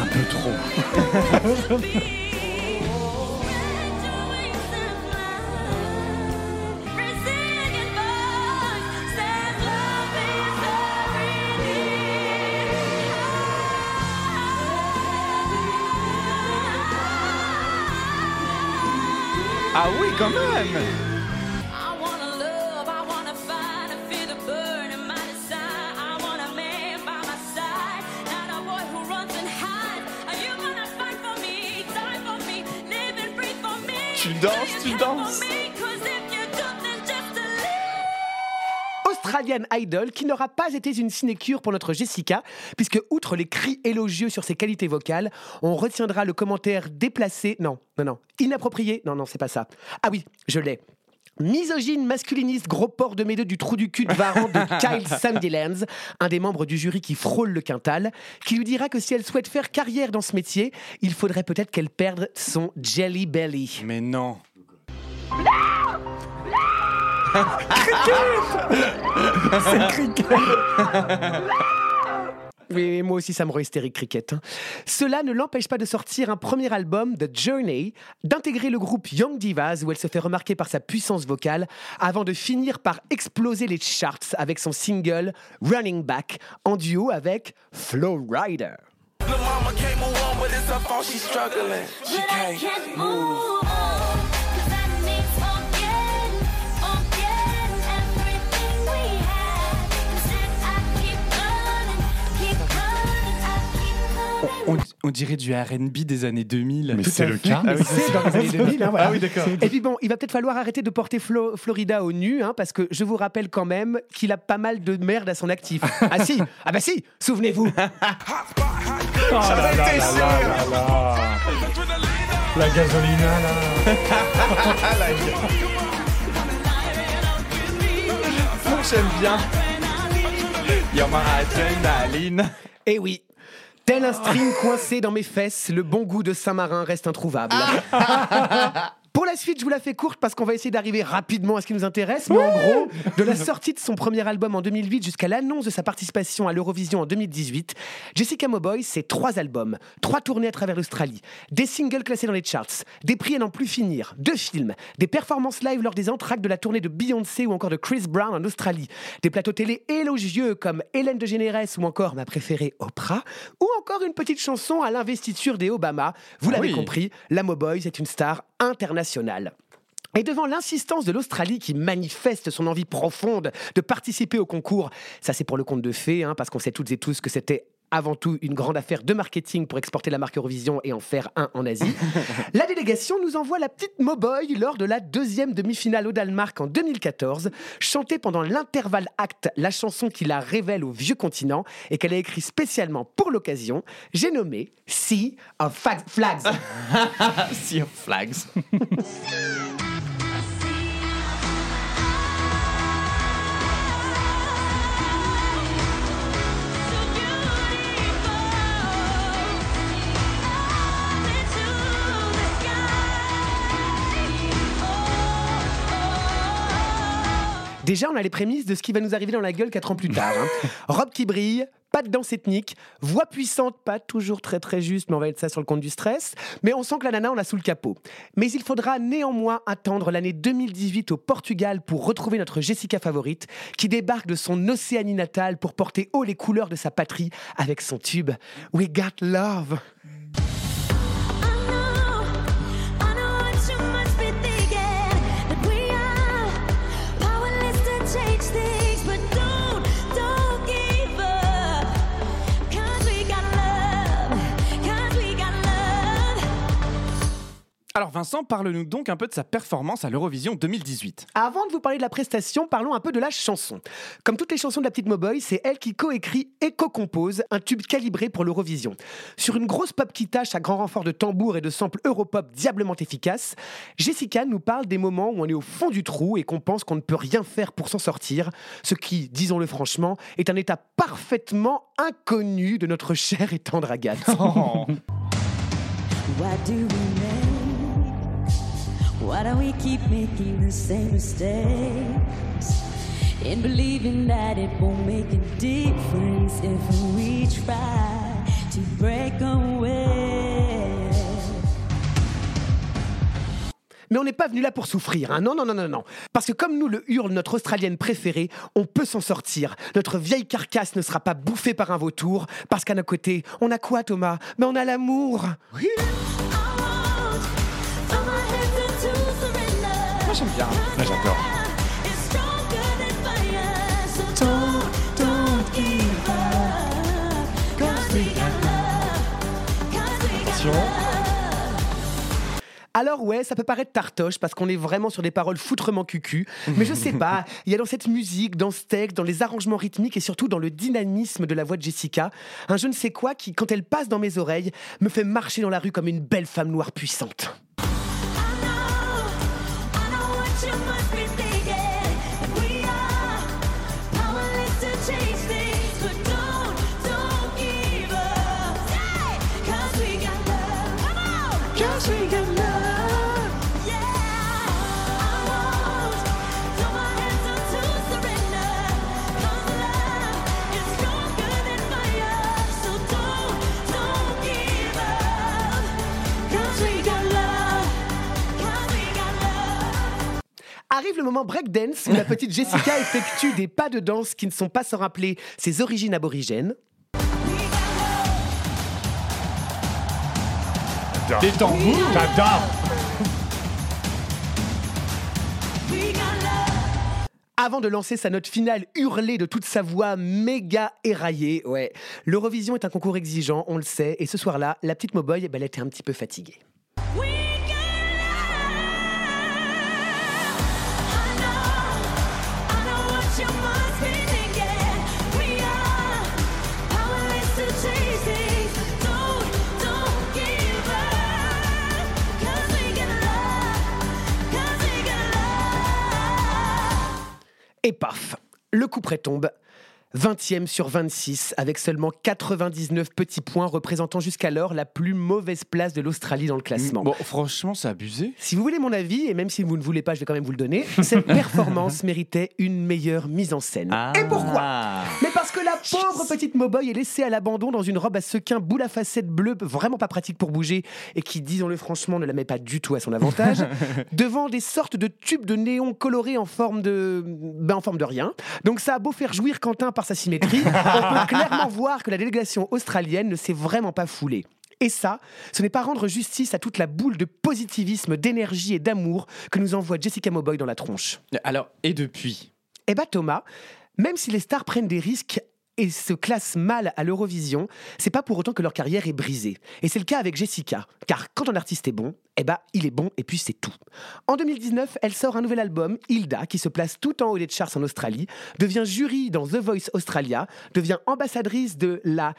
Un peu trop. Ah oui, quand même Idol qui n'aura pas été une sinécure pour notre Jessica, puisque outre les cris élogieux sur ses qualités vocales, on retiendra le commentaire déplacé, non, non, non, inapproprié, non, non, c'est pas ça. Ah oui, je l'ai. Misogyne, masculiniste, gros porc de mes deux du trou du cul de Varan de Kyle Sandilands, un des membres du jury qui frôle le quintal, qui lui dira que si elle souhaite faire carrière dans ce métier, il faudrait peut-être qu'elle perde son jelly belly. Mais non. Oui, moi aussi, ça me rend hystérique, Cricket. hein. Cela ne l'empêche pas de sortir un premier album, The Journey, d'intégrer le groupe Young Divas, où elle se fait remarquer par sa puissance vocale, avant de finir par exploser les charts avec son single Running Back, en duo avec Flow Rider. Mama came along, but it's she's struggling. On, on dirait du RB des années 2000. Mais c'est le cas. Mais c'est dans les années 2000, hein, voilà. Ah oui, d'accord. Et puis bon, il va peut-être falloir arrêter de porter Flo- Florida au nu, hein, parce que je vous rappelle quand même qu'il a pas mal de merde à son actif. ah si, ah bah si, souvenez-vous. Oh là là là. La gasolina là. J'aime bien. You're my adrenaline. Et Eh oui. Tel un string coincé dans mes fesses, le bon goût de Saint-Marin reste introuvable. Pour la suite, je vous la fais courte parce qu'on va essayer d'arriver rapidement à ce qui nous intéresse. Mais en gros, de la sortie de son premier album en 2008 jusqu'à l'annonce de sa participation à l'Eurovision en 2018, Jessica Mowboy, c'est trois albums, trois tournées à travers l'Australie, des singles classés dans les charts, des prix à n'en plus finir, deux films, des performances live lors des entractes de la tournée de Beyoncé ou encore de Chris Brown en Australie, des plateaux télé élogieux comme Hélène de Généresse ou encore ma préférée Oprah, ou encore une petite chanson à l'investiture des Obama. Vous Ah l'avez oui. compris, la Mowboy, c'est une star internationale. Et devant l'insistance de l'Australie qui manifeste son envie profonde de participer au concours, ça c'est pour le compte de fées, hein, parce qu'on sait toutes et tous que c'était avant tout une grande affaire de marketing pour exporter la marque Eurovision et en faire un en Asie. la délégation nous envoie la petite Mowboy lors de la deuxième demi-finale au Danemark en 2014, chanter pendant l'intervalle acte la chanson qui la révèle au vieux continent et qu'elle a écrit spécialement pour l'occasion. J'ai nommé Sea of Flags. Sea of Flags. Déjà, on a les prémices de ce qui va nous arriver dans la gueule quatre ans plus tard. hein. Robe qui brille, pas de danse ethnique, voix puissante, pas toujours très très juste, mais on va être ça sur le compte du stress. Mais on sent que la nana, on l'a sous le capot. Mais il faudra néanmoins attendre l'année 2018 au Portugal pour retrouver notre Jessica favorite, qui débarque de son Océanie natale pour porter haut les couleurs de sa patrie avec son tube We Got Love. Alors Vincent, parle-nous donc un peu de sa performance à l'Eurovision 2018. Avant de vous parler de la prestation, parlons un peu de la chanson. Comme toutes les chansons de la petite Mowboy, c'est elle qui coécrit et co-compose un tube calibré pour l'Eurovision. Sur une grosse pop qui tâche à grand renfort de tambour et de samples europop diablement efficaces, Jessica nous parle des moments où on est au fond du trou et qu'on pense qu'on ne peut rien faire pour s'en sortir, ce qui, disons-le franchement, est un état parfaitement inconnu de notre chère et tendre Agathe. Why do we make? Why do we keep making the same mistakes? In believing that it won't make a difference if we try to break away. Mais on n'est pas venu là pour souffrir, hein. non, non, non, non, non. Parce que comme nous le hurle notre Australienne préférée, on peut s'en sortir. Notre vieille carcasse ne sera pas bouffée par un vautour, parce qu'à nos côtés, on a quoi Thomas? Mais on a l'amour I got love. 'Cause we got Attention. Alors ouais, ça peut paraître tartoche parce qu'on est vraiment sur des paroles foutrement cucu, mais je sais pas, il y a dans cette musique, dans ce texte, dans les arrangements rythmiques et surtout dans le dynamisme de la voix de Jessica, un je ne sais quoi qui, quand elle passe dans mes oreilles, me fait marcher dans la rue comme une belle femme noire puissante. I know what you must be thinking. Arrive le moment breakdance où la petite Jessica effectue des pas de danse qui ne sont pas sans rappeler ses origines aborigènes. Des tambours. J'adore. Avant de lancer sa note finale hurlée de toute sa voix méga éraillée, ouais. L'Eurovision est un concours exigeant, on le sait, et ce soir-là, la petite Moboy, ben, elle était un petit peu fatiguée. Et paf, le coup tombe. 20e sur 26, avec seulement 99 petits points, représentant jusqu'alors la plus mauvaise place de l'Australie dans le classement. Bon, franchement, c'est abusé. Si vous voulez mon avis, et même si vous ne voulez pas, je vais quand même vous le donner, cette performance méritait une meilleure mise en scène. Et pourquoi? Mais parce que la pauvre petite Moboy est laissée à l'abandon dans une robe à sequins boule à facettes bleues, vraiment pas pratique pour bouger, et qui, disons-le franchement, ne la met pas du tout à son avantage, devant des sortes de tubes de néon colorés en forme de... Ben, en forme de rien. Donc ça a beau faire jouir Quentin par sa symétrie, on peut clairement voir que la délégation australienne ne s'est vraiment pas foulée. Et ça, ce n'est pas rendre justice à toute la boule de positivisme, d'énergie et d'amour que nous envoie Jessica Moboy dans la tronche. Alors, et depuis? Eh bah Thomas, même si les stars prennent des risques et se classent mal à l'Eurovision, c'est pas pour autant que leur carrière est brisée. Et c'est le cas avec Jessica, car quand un artiste est bon, eh bah il est bon et puis c'est tout. En 2019, elle sort un nouvel album, Hilda, qui se place tout en haut des charts en Australie, devient jury dans The Voice Australia, devient ambassadrice de la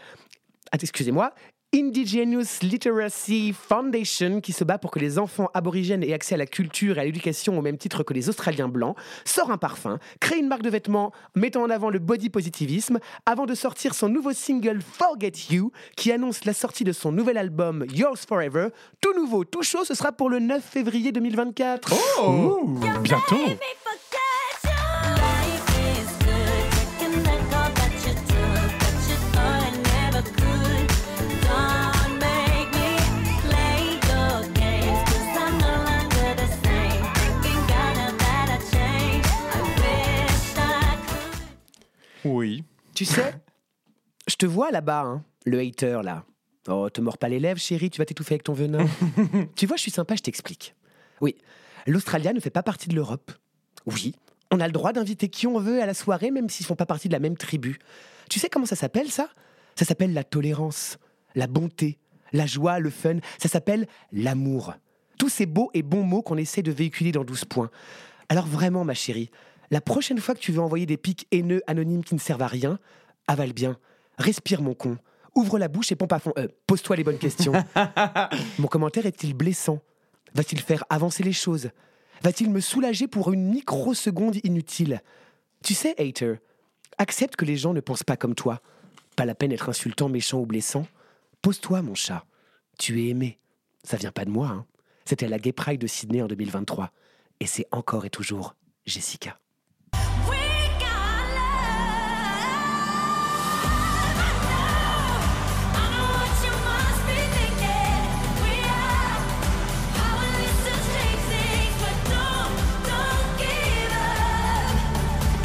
ah, excusez-moi, Indigenous Literacy Foundation, qui se bat pour que les enfants aborigènes aient accès à la culture et à l'éducation au même titre que les Australiens blancs, sort un parfum, crée une marque de vêtements mettant en avant le body positivisme, avant de sortir son nouveau single Forget You, qui annonce la sortie de son nouvel album Yours Forever. Tout nouveau, tout chaud, ce sera pour le 9 février 2024. Oh Bientôt Oui. Tu sais, je te vois là-bas, hein, le hater là. Oh, te mords pas les lèvres, chérie, tu vas t'étouffer avec ton venin. tu vois, je suis sympa, je t'explique. Oui, l'Australia ne fait pas partie de l'Europe. Oui, on a le droit d'inviter qui on veut à la soirée, même s'ils font pas partie de la même tribu. Tu sais comment ça s'appelle ça? Ça s'appelle la tolérance, la bonté, la joie, le fun. Ça s'appelle l'amour. Tous ces beaux et bons mots qu'on essaie de véhiculer dans 12 points. Alors vraiment, ma chérie, la prochaine fois que tu veux envoyer des pics haineux anonymes qui ne servent à rien, avale bien, respire mon con, ouvre la bouche et pompe à fond. Euh, Pose-toi les bonnes questions. mon commentaire est-il blessant? Va-t-il faire avancer les choses? Va-t-il me soulager pour une microseconde inutile? Tu sais, hater, accepte que les gens ne pensent pas comme toi. Pas la peine d'être insultant, méchant ou blessant. Pose-toi, mon chat. Tu es aimé. Ça vient pas de moi, hein. C'était la Gay Pride de Sydney en 2023. Et c'est encore et toujours Jessica.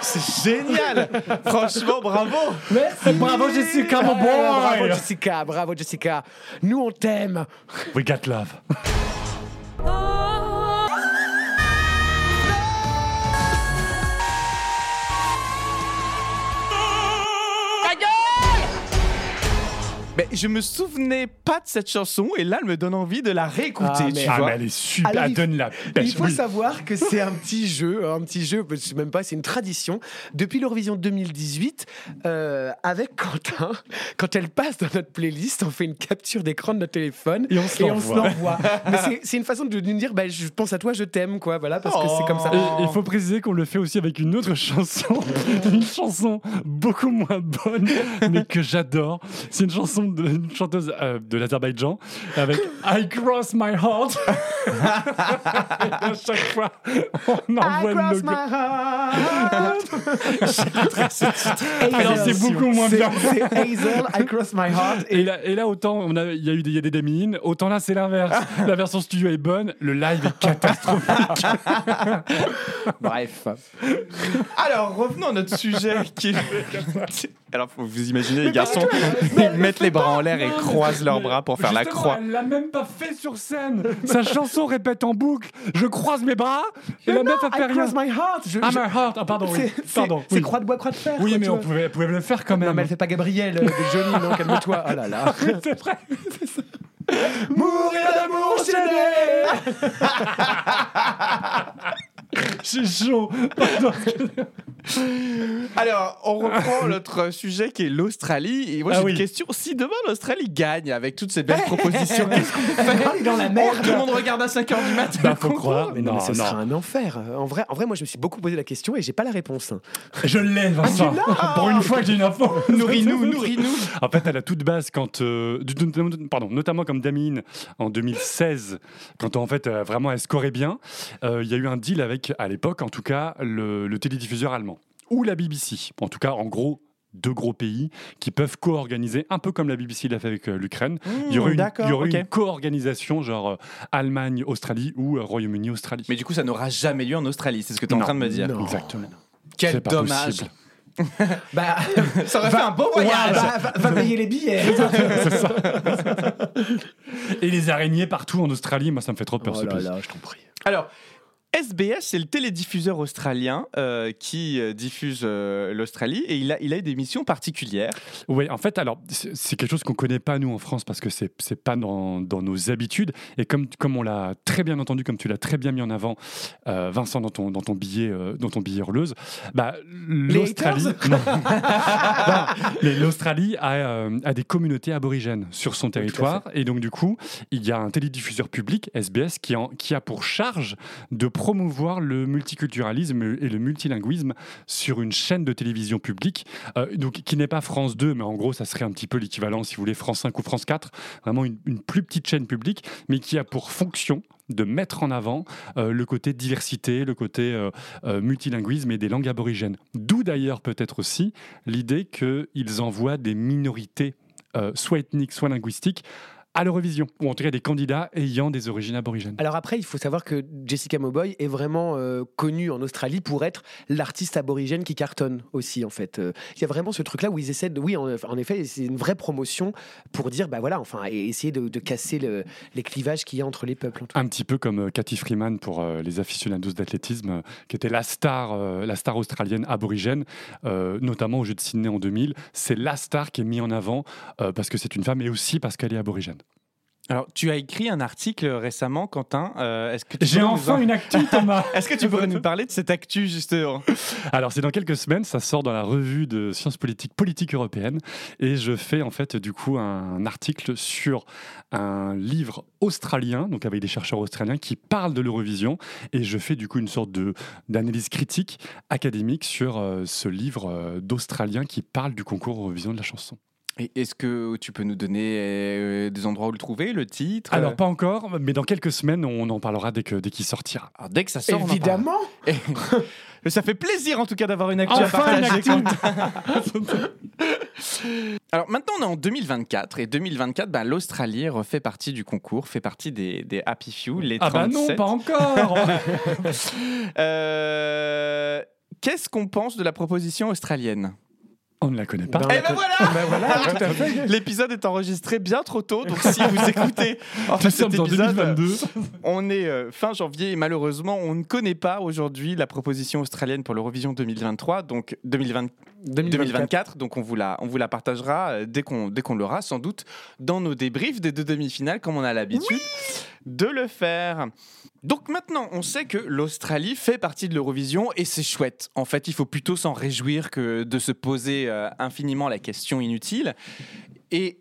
C'est génial Franchement, bravo Merci. Bravo, Jessica, mon boy. Bravo Jessica, bravo Jessica. Nous on t'aime. We got love. Mais je me souvenais pas de cette chanson et là, elle me donne envie de la réécouter, Ah, tu mais- Ah, vois. mais elle est super. Alors, elle il- donne la Il faut Oui. savoir que c'est un petit jeu, un petit jeu, je sais même pas, c'est une tradition. Depuis l'Eurovision 2018, euh, avec Quentin, quand elle passe dans notre playlist, on fait une capture d'écran de notre téléphone Et on se l'envoie. Mais c'est- une façon de nous dire, bah, je pense à toi, je t'aime, quoi, voilà, parce que c'est comme ça. Et il faut préciser qu'on le fait aussi avec une autre chanson, une chanson beaucoup moins bonne, mais que j'adore. C'est une chanson d'une chanteuse euh, de l'Azerbaïdjan avec I Cross My Heart. Et à chaque fois, on envoie le logo. Alors, c'est beaucoup moins bien. C'est Hazel, I Cross My Heart. Et là, et là, autant on a- il y a eu des, il y a des autant là c'est l'inverse. La version studio est bonne, le live est catastrophique. Bref. Alors, revenons à notre sujet qui Alors, faut vous imaginer les garçons, ils mettent les bras en l'air et croisent leurs bras pour faire la Justement, croix. Elle l'a même pas fait sur scène. Sa chanson répète en boucle. Je croise mes bras et la meuf a fait I rien. My Heart. Je- Ah, je- my heart. Ah, pardon. Oui. C'est- c'est- Pardon. C'est oui. croix de bois, croix de fer. Oui, quoi, mais tu on vois. pouvait, pouvait le faire quand même. Non, mais elle fait pas Gabriel euh, de Johnny, non, calme-toi. Oh là là. C'est vrai. Mourir d'amour, c'est J'ai chaud. Pardon. Alors, on reprend notre sujet qui est l'Australie. Et moi, Ah j'ai oui. une question. Si demain l'Australie gagne avec toutes ces belles propositions, qu'est-ce qu'on fait On est dans la merde. Tout le monde regarde à 5h du matin. Bah, faut croire. Mais non, mais Non, ce non. sera un enfer. En vrai, en vrai, moi, je me suis beaucoup posé la question et j'ai pas la réponse. Je l'ai, Vincent. Pour une fois j'ai une info. Nourris-nous, nourris-nous. En fait, à la toute base, quand, euh, pardon, notamment comme Damien en 2016, quand en fait euh, vraiment elle scorait bien, euh, il y a eu un deal avec, à l'époque en tout cas, le, le télédiffuseur allemand ou la BBC. En tout cas, en gros. Deux gros pays qui peuvent co-organiser, un peu comme la BBC l'a fait avec euh, l'Ukraine. il y aurait une, d'accord, il y aurait une co-organisation, genre euh, Allemagne, Australie ou euh, Royaume-Uni, Australie. Mais du coup, ça n'aura jamais lieu en Australie, c'est ce que tu es en train de me dire. non. Exactement. Quel dommage. possible. Bah, Ça aurait fait un beau voyage. va, va- va payer les billets. Et les araignées partout en Australie, moi ça me fait trop peur Oh ce là là, je t'en prie. Alors, SBS, c'est le télédiffuseur australien euh, qui euh, diffuse euh, l'Australie et il a, il a des missions particulières. Oui, en fait, alors, c'est quelque chose qu'on ne connaît pas, nous, en France, parce que c'est n'est pas dans, dans nos habitudes. Et comme, comme on l'a très bien entendu, comme tu l'as très bien mis en avant, euh, Vincent, dans ton, dans ton billet, euh, dans ton billet hurleuse, bah, l'Australie Non. Non, mais l'Australie a, euh, a des communautés aborigènes sur son territoire. Et donc, du coup, il y a un télédiffuseur public, SBS, qui, en- qui a pour charge de promouvoir le multiculturalisme et le multilinguisme sur une chaîne de télévision publique, euh, donc qui n'est pas France 2, mais en gros, ça serait un petit peu l'équivalent, si vous voulez, France 5 ou France 4, vraiment une, plus petite chaîne publique, mais qui a pour fonction de mettre en avant euh, le côté diversité, le côté euh, multilinguisme et des langues aborigènes. D'où d'ailleurs peut-être aussi l'idée qu'ils envoient des minorités, soit ethniques, soit linguistiques, à l'Eurovision, ou en tout cas des candidats ayant des origines aborigènes. Alors après, il faut savoir que Jessica Mowboy est vraiment euh, connue en Australie pour être l'artiste aborigène qui cartonne aussi, en fait. Euh, Il y a vraiment ce truc-là où ils essaient de... Oui, en, en effet, c'est une vraie promotion pour dire, bah voilà, enfin, et essayer de, de casser le- les clivages qu'il y a entre les peuples. en tout cas. Un petit peu comme euh, Cathy Freeman pour euh, les aficionados d'athlétisme, qui était la star, la star australienne aborigène, notamment au Jeu de Sydney en 2000. C'est la star qui est mise en avant parce que c'est une femme et aussi parce qu'elle est aborigène. Alors, tu as écrit un article récemment, Quentin. euh, Est-ce que J'ai enfin en- une actu, Thomas Est-ce que tu pourrais nous parler de cette actu justement? Alors, c'est dans quelques semaines, ça sort dans la revue de sciences politiques, politique européenne, et je fais en fait du coup un article sur un livre australien, donc avec des chercheurs australiens qui parlent de l'Eurovision, et je fais du coup une sorte de d'analyse critique académique sur euh, ce livre euh, d'Australiens qui parle du concours Eurovision de la chanson. Est-ce que tu peux nous donner euh, des endroits où le trouver, le titre? Alors pas encore, mais dans quelques semaines, on en parlera dès que dès qu'il sortira. Alors, dès que ça sort, on en Évidemment. parle. Et- ça fait plaisir en tout cas d'avoir une actu à Enfin, une partager. Alors maintenant on est en 2024 et 2024, ben, l'Australie refait partie du concours, fait partie des, des Happy Few, les Ah bah non, 37. pas encore. Euh, Qu'est-ce qu'on pense de la proposition australienne? On ne la connaît pas. Ben, Eh ben voilà Ben voilà, tout à fait. L'épisode est enregistré bien trop tôt, donc si vous écoutez en fait, Nous cet sommes en épisode, 2022. on est euh, fin janvier et malheureusement on ne connaît pas aujourd'hui la proposition australienne pour l'Eurovision 2023, donc 2020 2024. Donc on vous la, on vous la partagera euh, dès qu'on dès qu'on l'aura, sans doute dans nos débriefs des deux demi-finales, comme on a l'habitude de le faire. Donc maintenant, on sait que l'Australie fait partie de l'Eurovision et c'est chouette. En fait, il faut plutôt s'en réjouir que de se poser euh, infiniment la question inutile. Et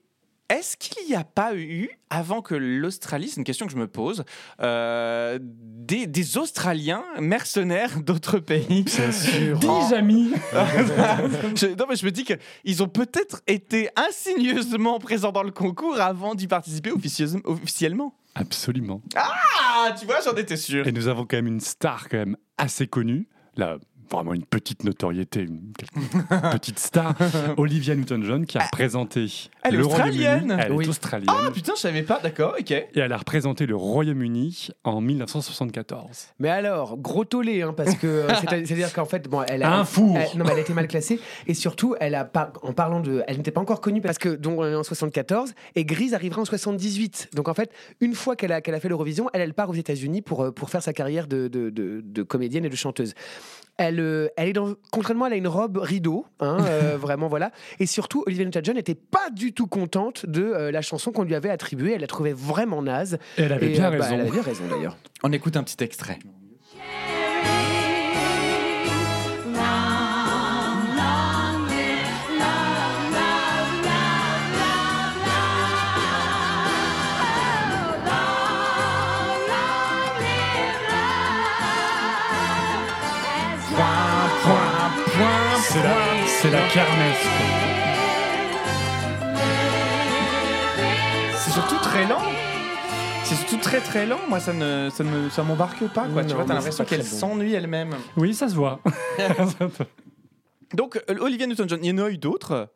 est-ce qu'il n'y a pas eu, avant que l'Australie, c'est une question que je me pose, euh, des, des Australiens mercenaires d'autres pays? Bien sûr. Dis, amis. je, non, mais je me dis qu'ils ont peut-être été insigneusement présents dans le concours avant d'y participer officieuse- officiellement. Absolument. Ah, tu vois, j'en étais sûr. Et nous avons quand même une star quand même assez connue, là vraiment une petite notoriété, une petite star, Olivia Newton-John qui a représenté elle est le australienne Royaume-Uni. Elle Oui. est australienne. Ah, putain, je savais pas, d'accord, ok. Et elle a représenté le Royaume-Uni en 1974. Mais alors, gros tollé, hein, parce que euh, c'est- c'est-à-dire qu'en fait, bon, elle a Un four. elle- non, mais elle a été mal classée et surtout, elle a pas, en parlant de, elle n'était pas encore connue parce que donc on est en 74 et Grise arrivera en 78. Donc en fait, une fois qu'elle a qu'elle a fait l'Eurovision, elle elle part aux États-Unis pour euh, pour faire sa carrière de de, de- de comédienne et de chanteuse. Elle, euh, elle est dans, contrairement, elle a une robe rideau, hein, euh, vraiment voilà. Et surtout, Olivia Newton-John n'était pas du tout contente de euh, la chanson qu'on lui avait attribuée. Elle la trouvait vraiment naze. Et elle avait Et, bien euh, bah, raison. elle avait bien raison d'ailleurs. On écoute un petit extrait. C'est surtout très lent. C'est surtout très très lent. Moi, ça ne, ça ne, ça m'embarque pas. Quoi. tu Non, vois, t'as l'impression qu'elle s'ennuie elle-même. Oui, ça se voit. Donc, euh, Olivia Newton-John, il y en a eu d'autres?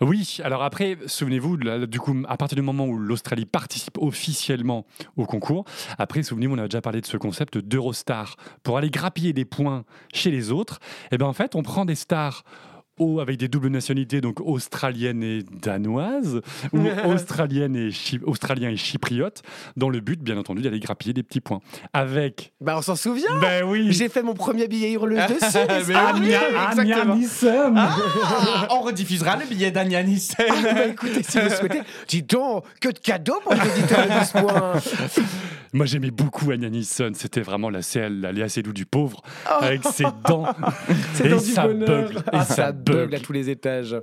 Oui, alors après, souvenez-vous, là, du coup, à partir du moment où l'Australie participe officiellement au concours, après, souvenez-vous, on a déjà parlé de ce concept d'Eurostar. Pour aller grappiller des points chez les autres, et bien en fait, on prend des stars au- avec des doubles nationalités, donc australienne et danoise, ou australienne et, australien et chypriote, dans le but, bien entendu, d'aller grappiller des petits points. Avec. Bah on s'en souvient. Ben oui! J'ai fait mon premier billet hurleuse dessus. Mais oui, Anya. Nissan. Ah, on rediffusera le billet d'Anya Nissen. Bah, écoutez, si vous souhaitez, dis donc, que de cadeaux pour les auditeurs de 12 points. Moi, j'aimais beaucoup Anya Nissan. C'était vraiment la CL, la Léa Seydoux du pauvre, avec ses dents. C'est et bugle. Et Ah, bugle. à tous les étages.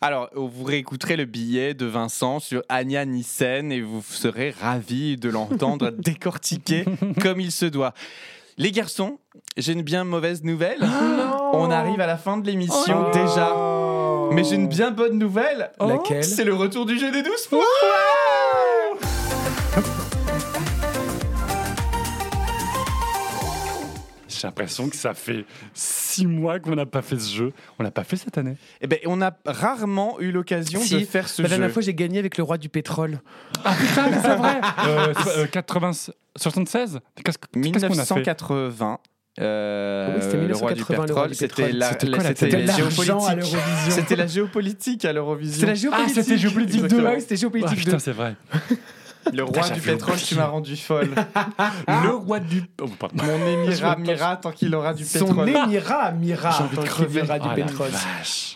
Alors, vous réécouterez le billet de Vincent sur Anya Nissen et vous serez ravis de l'entendre décortiquer comme il se doit. Les garçons, j'ai une bien mauvaise nouvelle. On arrive à la fin de l'émission déjà. Mais j'ai une bien bonne nouvelle. Laquelle? C'est le retour du jeu des 12 points. J'ai l'impression que ça fait six mois qu'on n'a pas fait ce jeu. On l'a pas fait cette année. Eh ben, on a rarement eu l'occasion Si, de faire ce La jeu. dernière fois, j'ai gagné avec le roi du pétrole. Ah putain, mais c'est vrai euh, euh, 80, 76 Qu'est-ce qu'est-ce qu'on a fait 1980. euh, Oui, c'était le roi du 1980, le roi pétrole, du c'était la, C'était la- la la géopolitique. l'Eurovision. C'était la géopolitique à l'Eurovision. C'était la géopolitique. Ah, c'était géopolitique Exactement. 2 Ouais, c'était Ah géopolitique putain, 2. c'est vrai. Le roi du pétrole, tu m'as rendu folle. Le roi du... Oh, pardon. Mon émirat Mira tant qu'il aura du Son pétrole. émira, Mira, J'ai envie de tant qu'il aura du Ah, pétrole.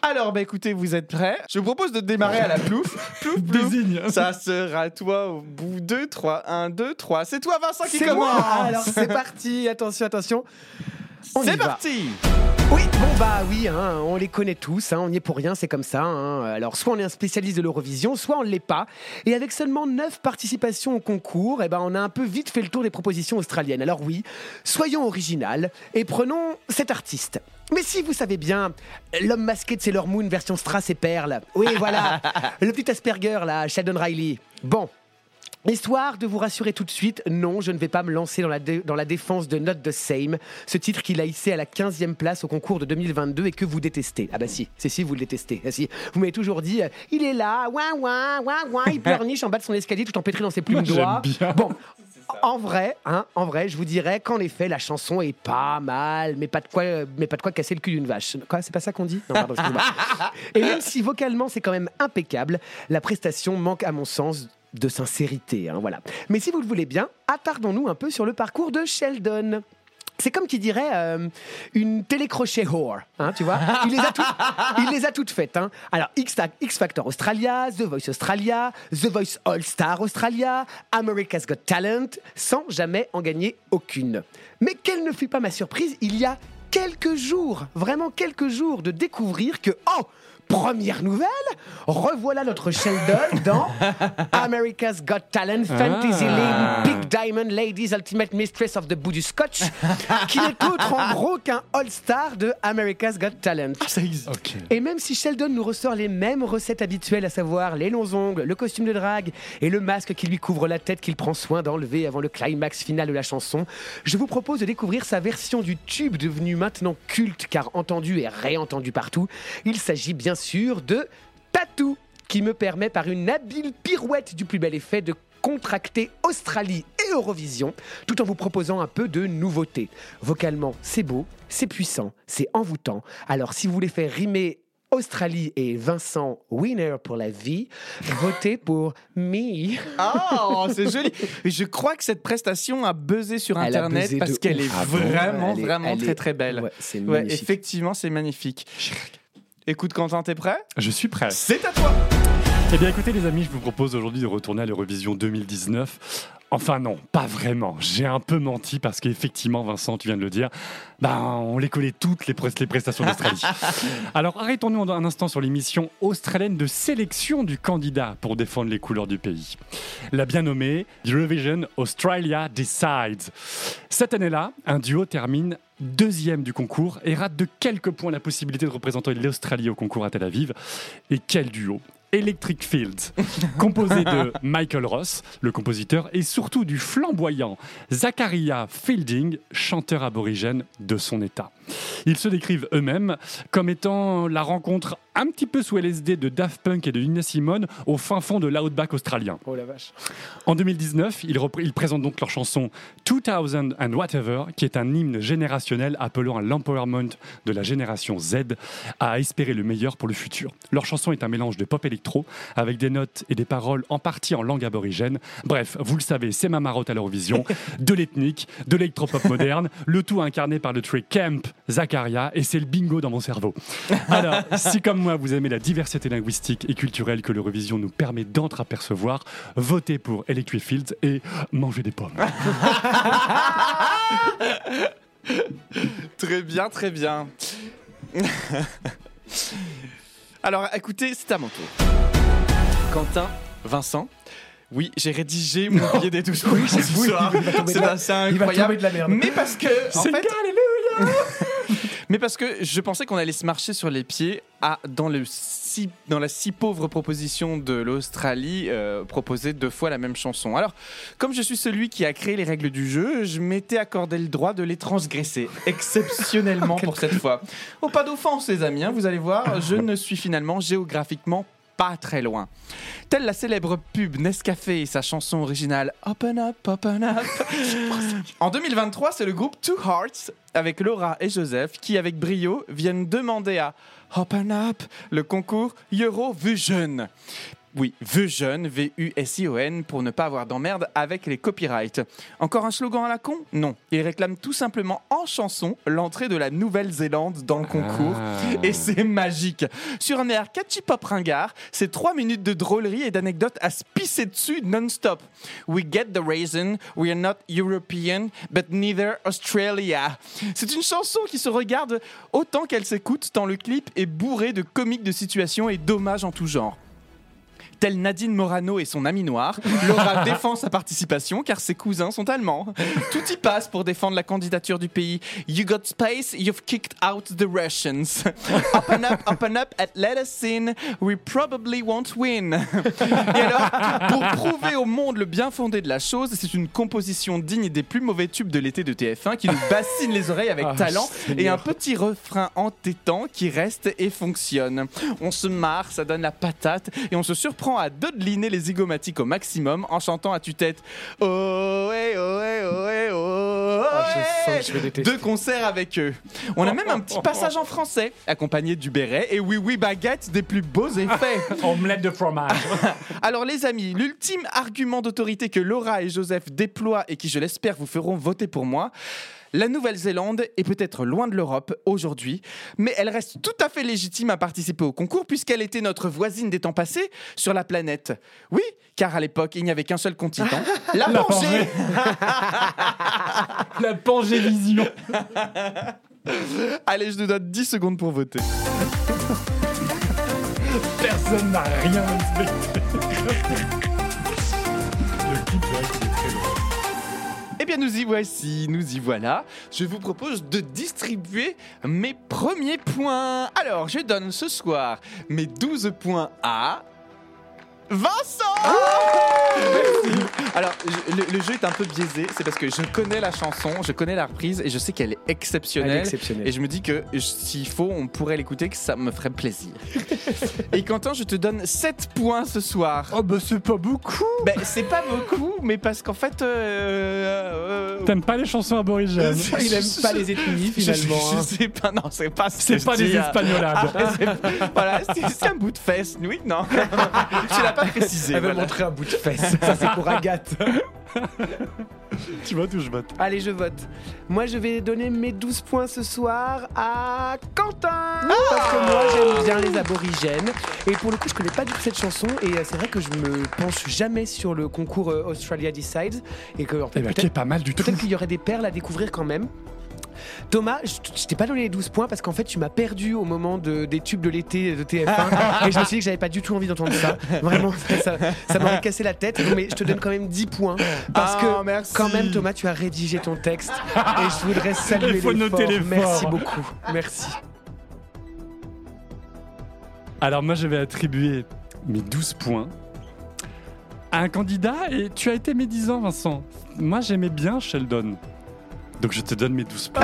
Alors, bah écoutez, vous êtes prêts? Je vous propose de démarrer à la plouf. Plouf, plouf. Désigne. Ça sera toi au bout 2, 3, 1, 2, 3. C'est toi, Vincent, qui commence Alors c'est parti, attention, attention. On y C'est parti Oui, bon bah oui, hein, on les connaît tous, hein, on n'y est pour rien, c'est comme ça. hein. Alors soit on est un spécialiste de l'Eurovision, soit on ne l'est pas. Et avec seulement 9 participations au concours, eh ben, on a un peu vite fait le tour des propositions australiennes. Alors oui, soyons original et prenons cet artiste. Mais si vous savez bien, l'homme masqué de Sailor Moon version Strass et Perle. Oui, voilà, le petit Asperger là, Sheldon Riley. Bon, Histoire de vous rassurer tout de suite, non, je ne vais pas me lancer dans la, dé- dans la défense de Not the Same, ce titre qu'il a hissé à la 15e place au concours de 2022 et que vous détestez. Ah bah si, c'est si, vous le détestez. Ah si. Vous m'avez toujours dit, euh, il est là, ouin ouin, ouin ouin, il pleurniche en bas de son escalier tout empêtré dans ses plumes d'oie. Bon. En vrai, hein, en vrai, je vous dirais qu'en effet, la chanson est pas mal, mais pas de quoi, mais pas de quoi casser le cul d'une vache. Quoi, c'est pas ça qu'on dit? Non, pardon. Et même si vocalement c'est quand même impeccable, la prestation manque à mon sens de sincérité. hein, voilà. Mais si vous le voulez bien, attardons-nous un peu sur le parcours de Sheldon. C'est comme qui dirait euh, une télécrochet whore, hein, tu vois. Il les a, toutes- faites. hein. Alors X, X Factor Australia, The Voice Australia, The Voice All Star Australia, America's Got Talent, sans jamais en gagner aucune. Mais quelle ne fut pas ma surprise il y a quelques jours, vraiment quelques jours, de découvrir que oh Première nouvelle, revoilà notre Sheldon dans America's Got Talent Fantasy Ah. League Diamond Ladies Ultimate Mistress of the Booty Scotch, qui n'est autre en gros qu'un All-Star de America's Got Talent. Ok. Et même si Sheldon nous ressort les mêmes recettes habituelles, à savoir les longs ongles, le costume de drague et le masque qui lui couvre la tête qu'il prend soin d'enlever avant le climax final de la chanson, je vous propose de découvrir sa version du tube devenu maintenant culte car entendu et réentendu partout. Il s'agit bien sûr de Tattoo, qui me permet par une habile pirouette du plus bel effet de contracter Australie et Eurovision, tout en vous proposant un peu de nouveauté. Vocalement, c'est beau, c'est puissant, c'est envoûtant. Alors si vous voulez faire rimer Australie et Vincent Winner pour la vie, votez pour Me. Oh, c'est joli. Et je crois que cette prestation a buzzé sur Elle Internet buzzé parce qu'elle est Ah vraiment, est- vraiment très, est- très belle. Ouais, c'est Ouais, effectivement, c'est magnifique. Écoute, Quentin, t'es prêt? Je suis prêt. C'est à toi Eh bien écoutez les amis, je vous propose aujourd'hui de retourner à l'Eurovision 2019. Enfin non, pas vraiment. J'ai un peu menti parce qu'effectivement, Vincent, tu viens de le dire, ben, on les collait toutes les, les prestations d'Australie. Alors arrêtons-nous un instant sur l'émission australienne de sélection du candidat pour défendre les couleurs du pays. La bien nommée Eurovision Australia Decides. Cette année-là, un duo termine deuxième du concours et rate de quelques points la possibilité de représenter l'Australie au concours à Tel Aviv. Et quel duo? Electric Fields, composé de Michael Ross, le compositeur, et surtout du flamboyant Zachariah Fielding, chanteur aborigène de son état. Ils se décrivent eux-mêmes comme étant la rencontre un petit peu sous LSD de Daft Punk et de Nina Simone au fin fond de l'outback australien. Oh la vache. En 2019, ils, présentent donc leur chanson 2000 and Whatever, qui est un hymne générationnel appelant à l'empowerment de la génération Z, à espérer le meilleur pour le futur. Leur chanson est un mélange de pop électro, avec des notes et des paroles en partie en langue aborigène. Bref, vous le savez, c'est ma marotte à l'Eurovision, de l'ethnique, de l'électropop moderne, le tout incarné par le trick Camp Zakaria, et c'est le bingo dans mon cerveau. Alors, si comme moi vous aimez la diversité linguistique et culturelle que l'Eurovision nous permet d'entreapercevoir, votez pour Electric Fields et mangez des pommes. Très bien, très bien. Alors, écoutez, c'est à mon tour. Quentin, Vincent. Oui, j'ai rédigé mon billet des douze points ce soir. C'est incroyable. de la merde. Mais parce que, en C'est fait, Alléluia mais parce que je pensais qu'on allait se marcher sur les pieds à, dans, le si, dans la si pauvre proposition de l'Australie, euh, proposer deux fois la même chanson. Alors, comme je suis celui qui a créé les règles du jeu, je m'étais accordé le droit de les transgresser, exceptionnellement pour cette fois. Oh, pas d'offense, les amis, hein, vous allez voir, je ne suis finalement géographiquement pas très loin. Telle la célèbre pub Nescafé et sa chanson originale Open Up, Open Up. en 2023, c'est le groupe Two Hearts avec Laura et Joseph qui, avec brio, viennent demander à Open Up le concours Eurovision. Oui, Vusion, V-U-S-I-O-N, pour ne pas avoir d'emmerde avec les copyrights. Encore un slogan à la con? Non. Il réclame tout simplement en chanson l'entrée de la Nouvelle-Zélande dans le concours. Ah. Et c'est magique. Sur un air catchy pop ringard, c'est trois minutes de drôlerie et d'anecdotes à se pisser dessus non-stop. We get the reason, we are not European, but neither Australia. C'est une chanson qui se regarde autant qu'elle s'écoute, tant le clip est bourré de comiques de situations et d'hommages en tout genre. Telle Nadine Morano et son ami noir, Laura défend sa participation car ses cousins sont allemands. Tout y passe pour défendre la candidature du pays. You got space, you've kicked out the Russians. Open up, open up, and let us in. We probably won't win. Et alors, pour prouver au monde le bien fondé de la chose, c'est une composition digne des plus mauvais tubes de l'été de TF1 qui nous bassine les oreilles avec Ah, talent et un petit refrain entêtant qui reste et fonctionne. On se marre, ça donne la patate et on se surprend à dodeliner les zygomatiques au maximum en chantant à tue-tête Oh, eh, oh, eh, oh, eh, oh, Ah, je sens que je vais détester. Deux concerts avec eux. On a même un petit passage en français, accompagné du béret et oui, oui, baguette des plus beaux effets. Omelette de fromage. Alors les amis, l'ultime argument d'autorité que Laura et Joseph déploient et qui je l'espère vous feront voter pour moi, la Nouvelle-Zélande est peut-être loin de l'Europe aujourd'hui, mais elle reste tout à fait légitime à participer au concours puisqu'elle était notre voisine des temps passés sur la planète. Oui, car à l'époque, il n'y avait qu'un seul continent, la La Pangée. La Pangévision. Allez, je nous donne 10 secondes pour voter. Personne n'a rien respecté. Le bien, nous y voici, nous y voilà. Je vous propose de distribuer mes premiers points. Alors, je donne ce soir mes 12 points à. Vincent Merci. Alors, je- le, le jeu est un peu biaisé, c'est parce que je connais la chanson, je connais la reprise et je sais qu'elle est exceptionnelle. Elle est exceptionnelle. Et je me dis que s'il faut, on pourrait l'écouter, que ça me ferait plaisir. et Quentin, je te donne 7 points ce soir. Oh, bah c'est pas beaucoup. Ben, c'est pas beaucoup, mais parce qu'en fait. euh, euh, T'aimes pas les chansons aborigènes Il aime pas les ethnies je, finalement. je hein. sais pas, non, c'est pas ce que C'est je pas des hein. espagnolades. Voilà, c'est c'est un bout de fesse, oui, non. tu l'as pas précisé. Elle veut voilà. montrer un bout de fesse. Ça, c'est pour Agathe. Tu vois où je vote? Allez, je vote. Moi, je vais donner mes 12 points ce soir à Quentin. Parce que moi, j'aime bien les aborigènes. Et pour le coup, je connais pas du tout cette chanson. Et euh, c'est vrai que je me penche jamais sur le concours euh, Australia Decides. Et que, en fait, Eh ben, qui est peut-être pas mal du tout. peut-être qu'il y aurait des perles à découvrir quand même. Thomas, je, je t'ai pas donné les 12 points parce qu'en fait tu m'as perdu au moment de- des tubes de l'été de TF1 et je me suis dit que j'avais pas du tout envie d'entendre ça. Vraiment, ça, ça m'aurait cassé la tête. Mais je te donne quand même 10 points parce Ah, que merci. quand même Thomas, tu as rédigé ton texte et je voudrais saluer Il faut noter. Merci beaucoup. Merci. Alors moi je vais attribuer mes 12 points à un candidat et tu as été médisant Vincent. Moi j'aimais bien Sheldon. Donc je te donne mes 12 points.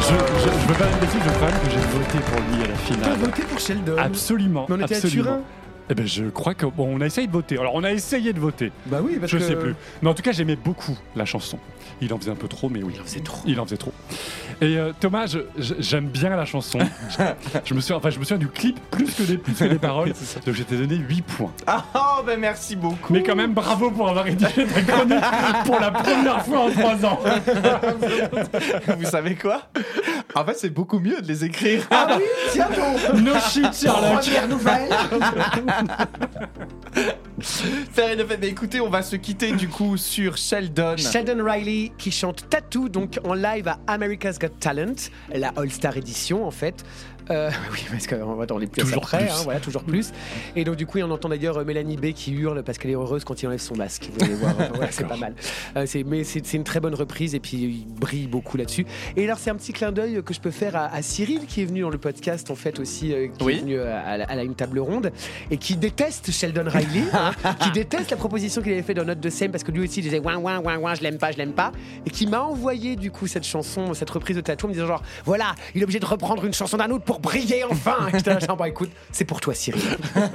je, je, je veux pas me défier, je veux quand même que j'ai voté pour lui à la T'as finale. voté pour Sheldon Absolument. Mais on était à absolument. Turin Eh ben je crois que bon on a essayé de voter. Alors on a essayé de voter. Bah oui, parce Je que sais plus. Mais en tout cas, j'aimais beaucoup la chanson. Il en faisait un peu trop, mais oui. Il en faisait trop. Il en faisait trop. Et euh, Thomas, je- je- j'aime bien la chanson. je, je me souviens, enfin, je me souviens du clip plus que des, plus que des paroles. Donc, je t'ai donné 8 points. Ah, oh, ben merci beaucoup. Mais quand même, bravo pour avoir rédigé ta chronique pour la première fois en 3 ans. Vous savez quoi? En fait, c'est beaucoup mieux de les écrire. Ah oui, tiens donc No shit, Sherlock. Première nouvelle De fait, mais écoutez, on va se quitter du coup sur Sheldon. Sheldon Riley qui chante Tattoo donc en live à America's Got Talent, la All Star Edition en fait. Euh, oui, parce qu'on dans les plus Toujours après, plus. hein, voilà, toujours plus. Et donc du coup, on entend d'ailleurs euh, Mélanie B qui hurle parce qu'elle est heureuse quand il enlève son masque. Vous allez voir, enfin, voilà, c'est pas mal. Euh, c'est- mais c'est une très bonne reprise et puis il brille beaucoup là-dessus. Et alors c'est un petit clin d'œil que je peux faire à, à Cyril qui est venu dans le podcast en fait aussi, euh, qui Oui. est venu à, une table ronde et qui déteste Sheldon Riley, hein, qui déteste la proposition qu'il avait fait dans Note de scène parce que lui aussi il disait ouin ouin ouin ouin, je l'aime pas, je l'aime pas, et qui m'a envoyé du coup cette chanson, cette reprise de Tattoo en me disant genre voilà, il est obligé de reprendre une chanson d'un autre pour pour briller enfin. J'étais là, genre, bah, écoute, c'est pour toi, Cyril.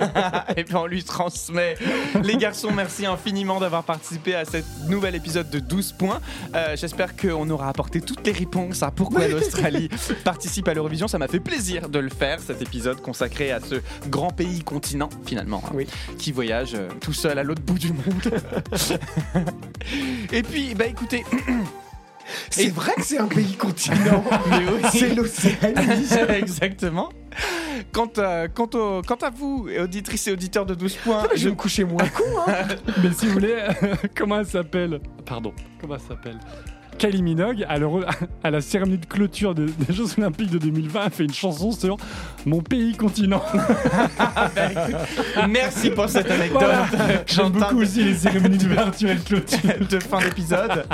Et puis on lui transmet. Les garçons, merci infiniment d'avoir participé à cet nouvel épisode de 12 points. Euh, J'espère qu'on aura apporté toutes les réponses à pourquoi l'Australie participe à l'Eurovision. Ça m'a fait plaisir de le faire, cet épisode consacré à ce grand pays continent, finalement, hein, Oui. qui voyage euh, tout seul à l'autre bout du monde. Et puis, bah écoutez, C'est vrai que c'est un pays continent. mais oui. C'est l'Océanie. Exactement. Quant à, quant, au- quant à vous, auditrices et auditeurs de 12 points, Je vais me coucher moins con. Hein. Mais si vous voulez, comment elle s'appelle? Pardon, comment elle s'appelle? Kylie Minogue, à, à la cérémonie de clôture des, des Jeux Olympiques de 2020, a fait une chanson sur Mon pays continent. merci pour cette anecdote. Voilà. J'aime beaucoup aussi les cérémonies d'ouverture et de clôture. de fin d'épisode.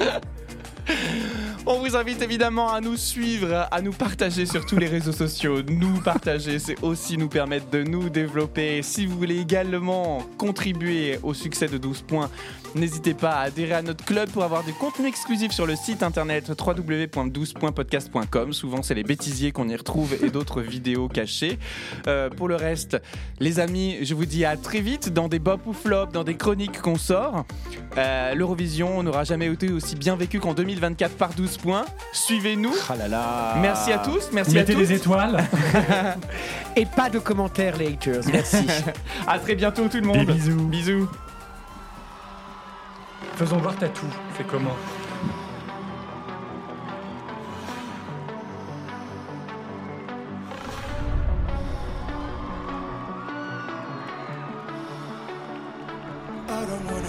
On vous invite évidemment à nous suivre, à nous partager sur tous les réseaux sociaux. Nous partager, c'est aussi nous permettre de nous développer. Si vous voulez également contribuer au succès de 12 points, n'hésitez pas à adhérer à notre club pour avoir des contenus exclusifs sur le site internet www.12.podcast.com. Souvent, c'est les bêtisiers qu'on y retrouve et d'autres vidéos cachées. Euh, pour le reste, les amis, je vous dis à très vite dans des bop ou flop, dans des chroniques qu'on sort. Euh, L'Eurovision n'aura jamais été aussi bien vécu qu'en 2024 par 12 points. Suivez-nous. Ah là là. Merci à tous, merci Mettez à tous. des étoiles. Et pas de commentaires, les haters. Merci. À très bientôt tout le monde. Des bisous. Bisous. Faisons voir Tatou. C'est comment I don't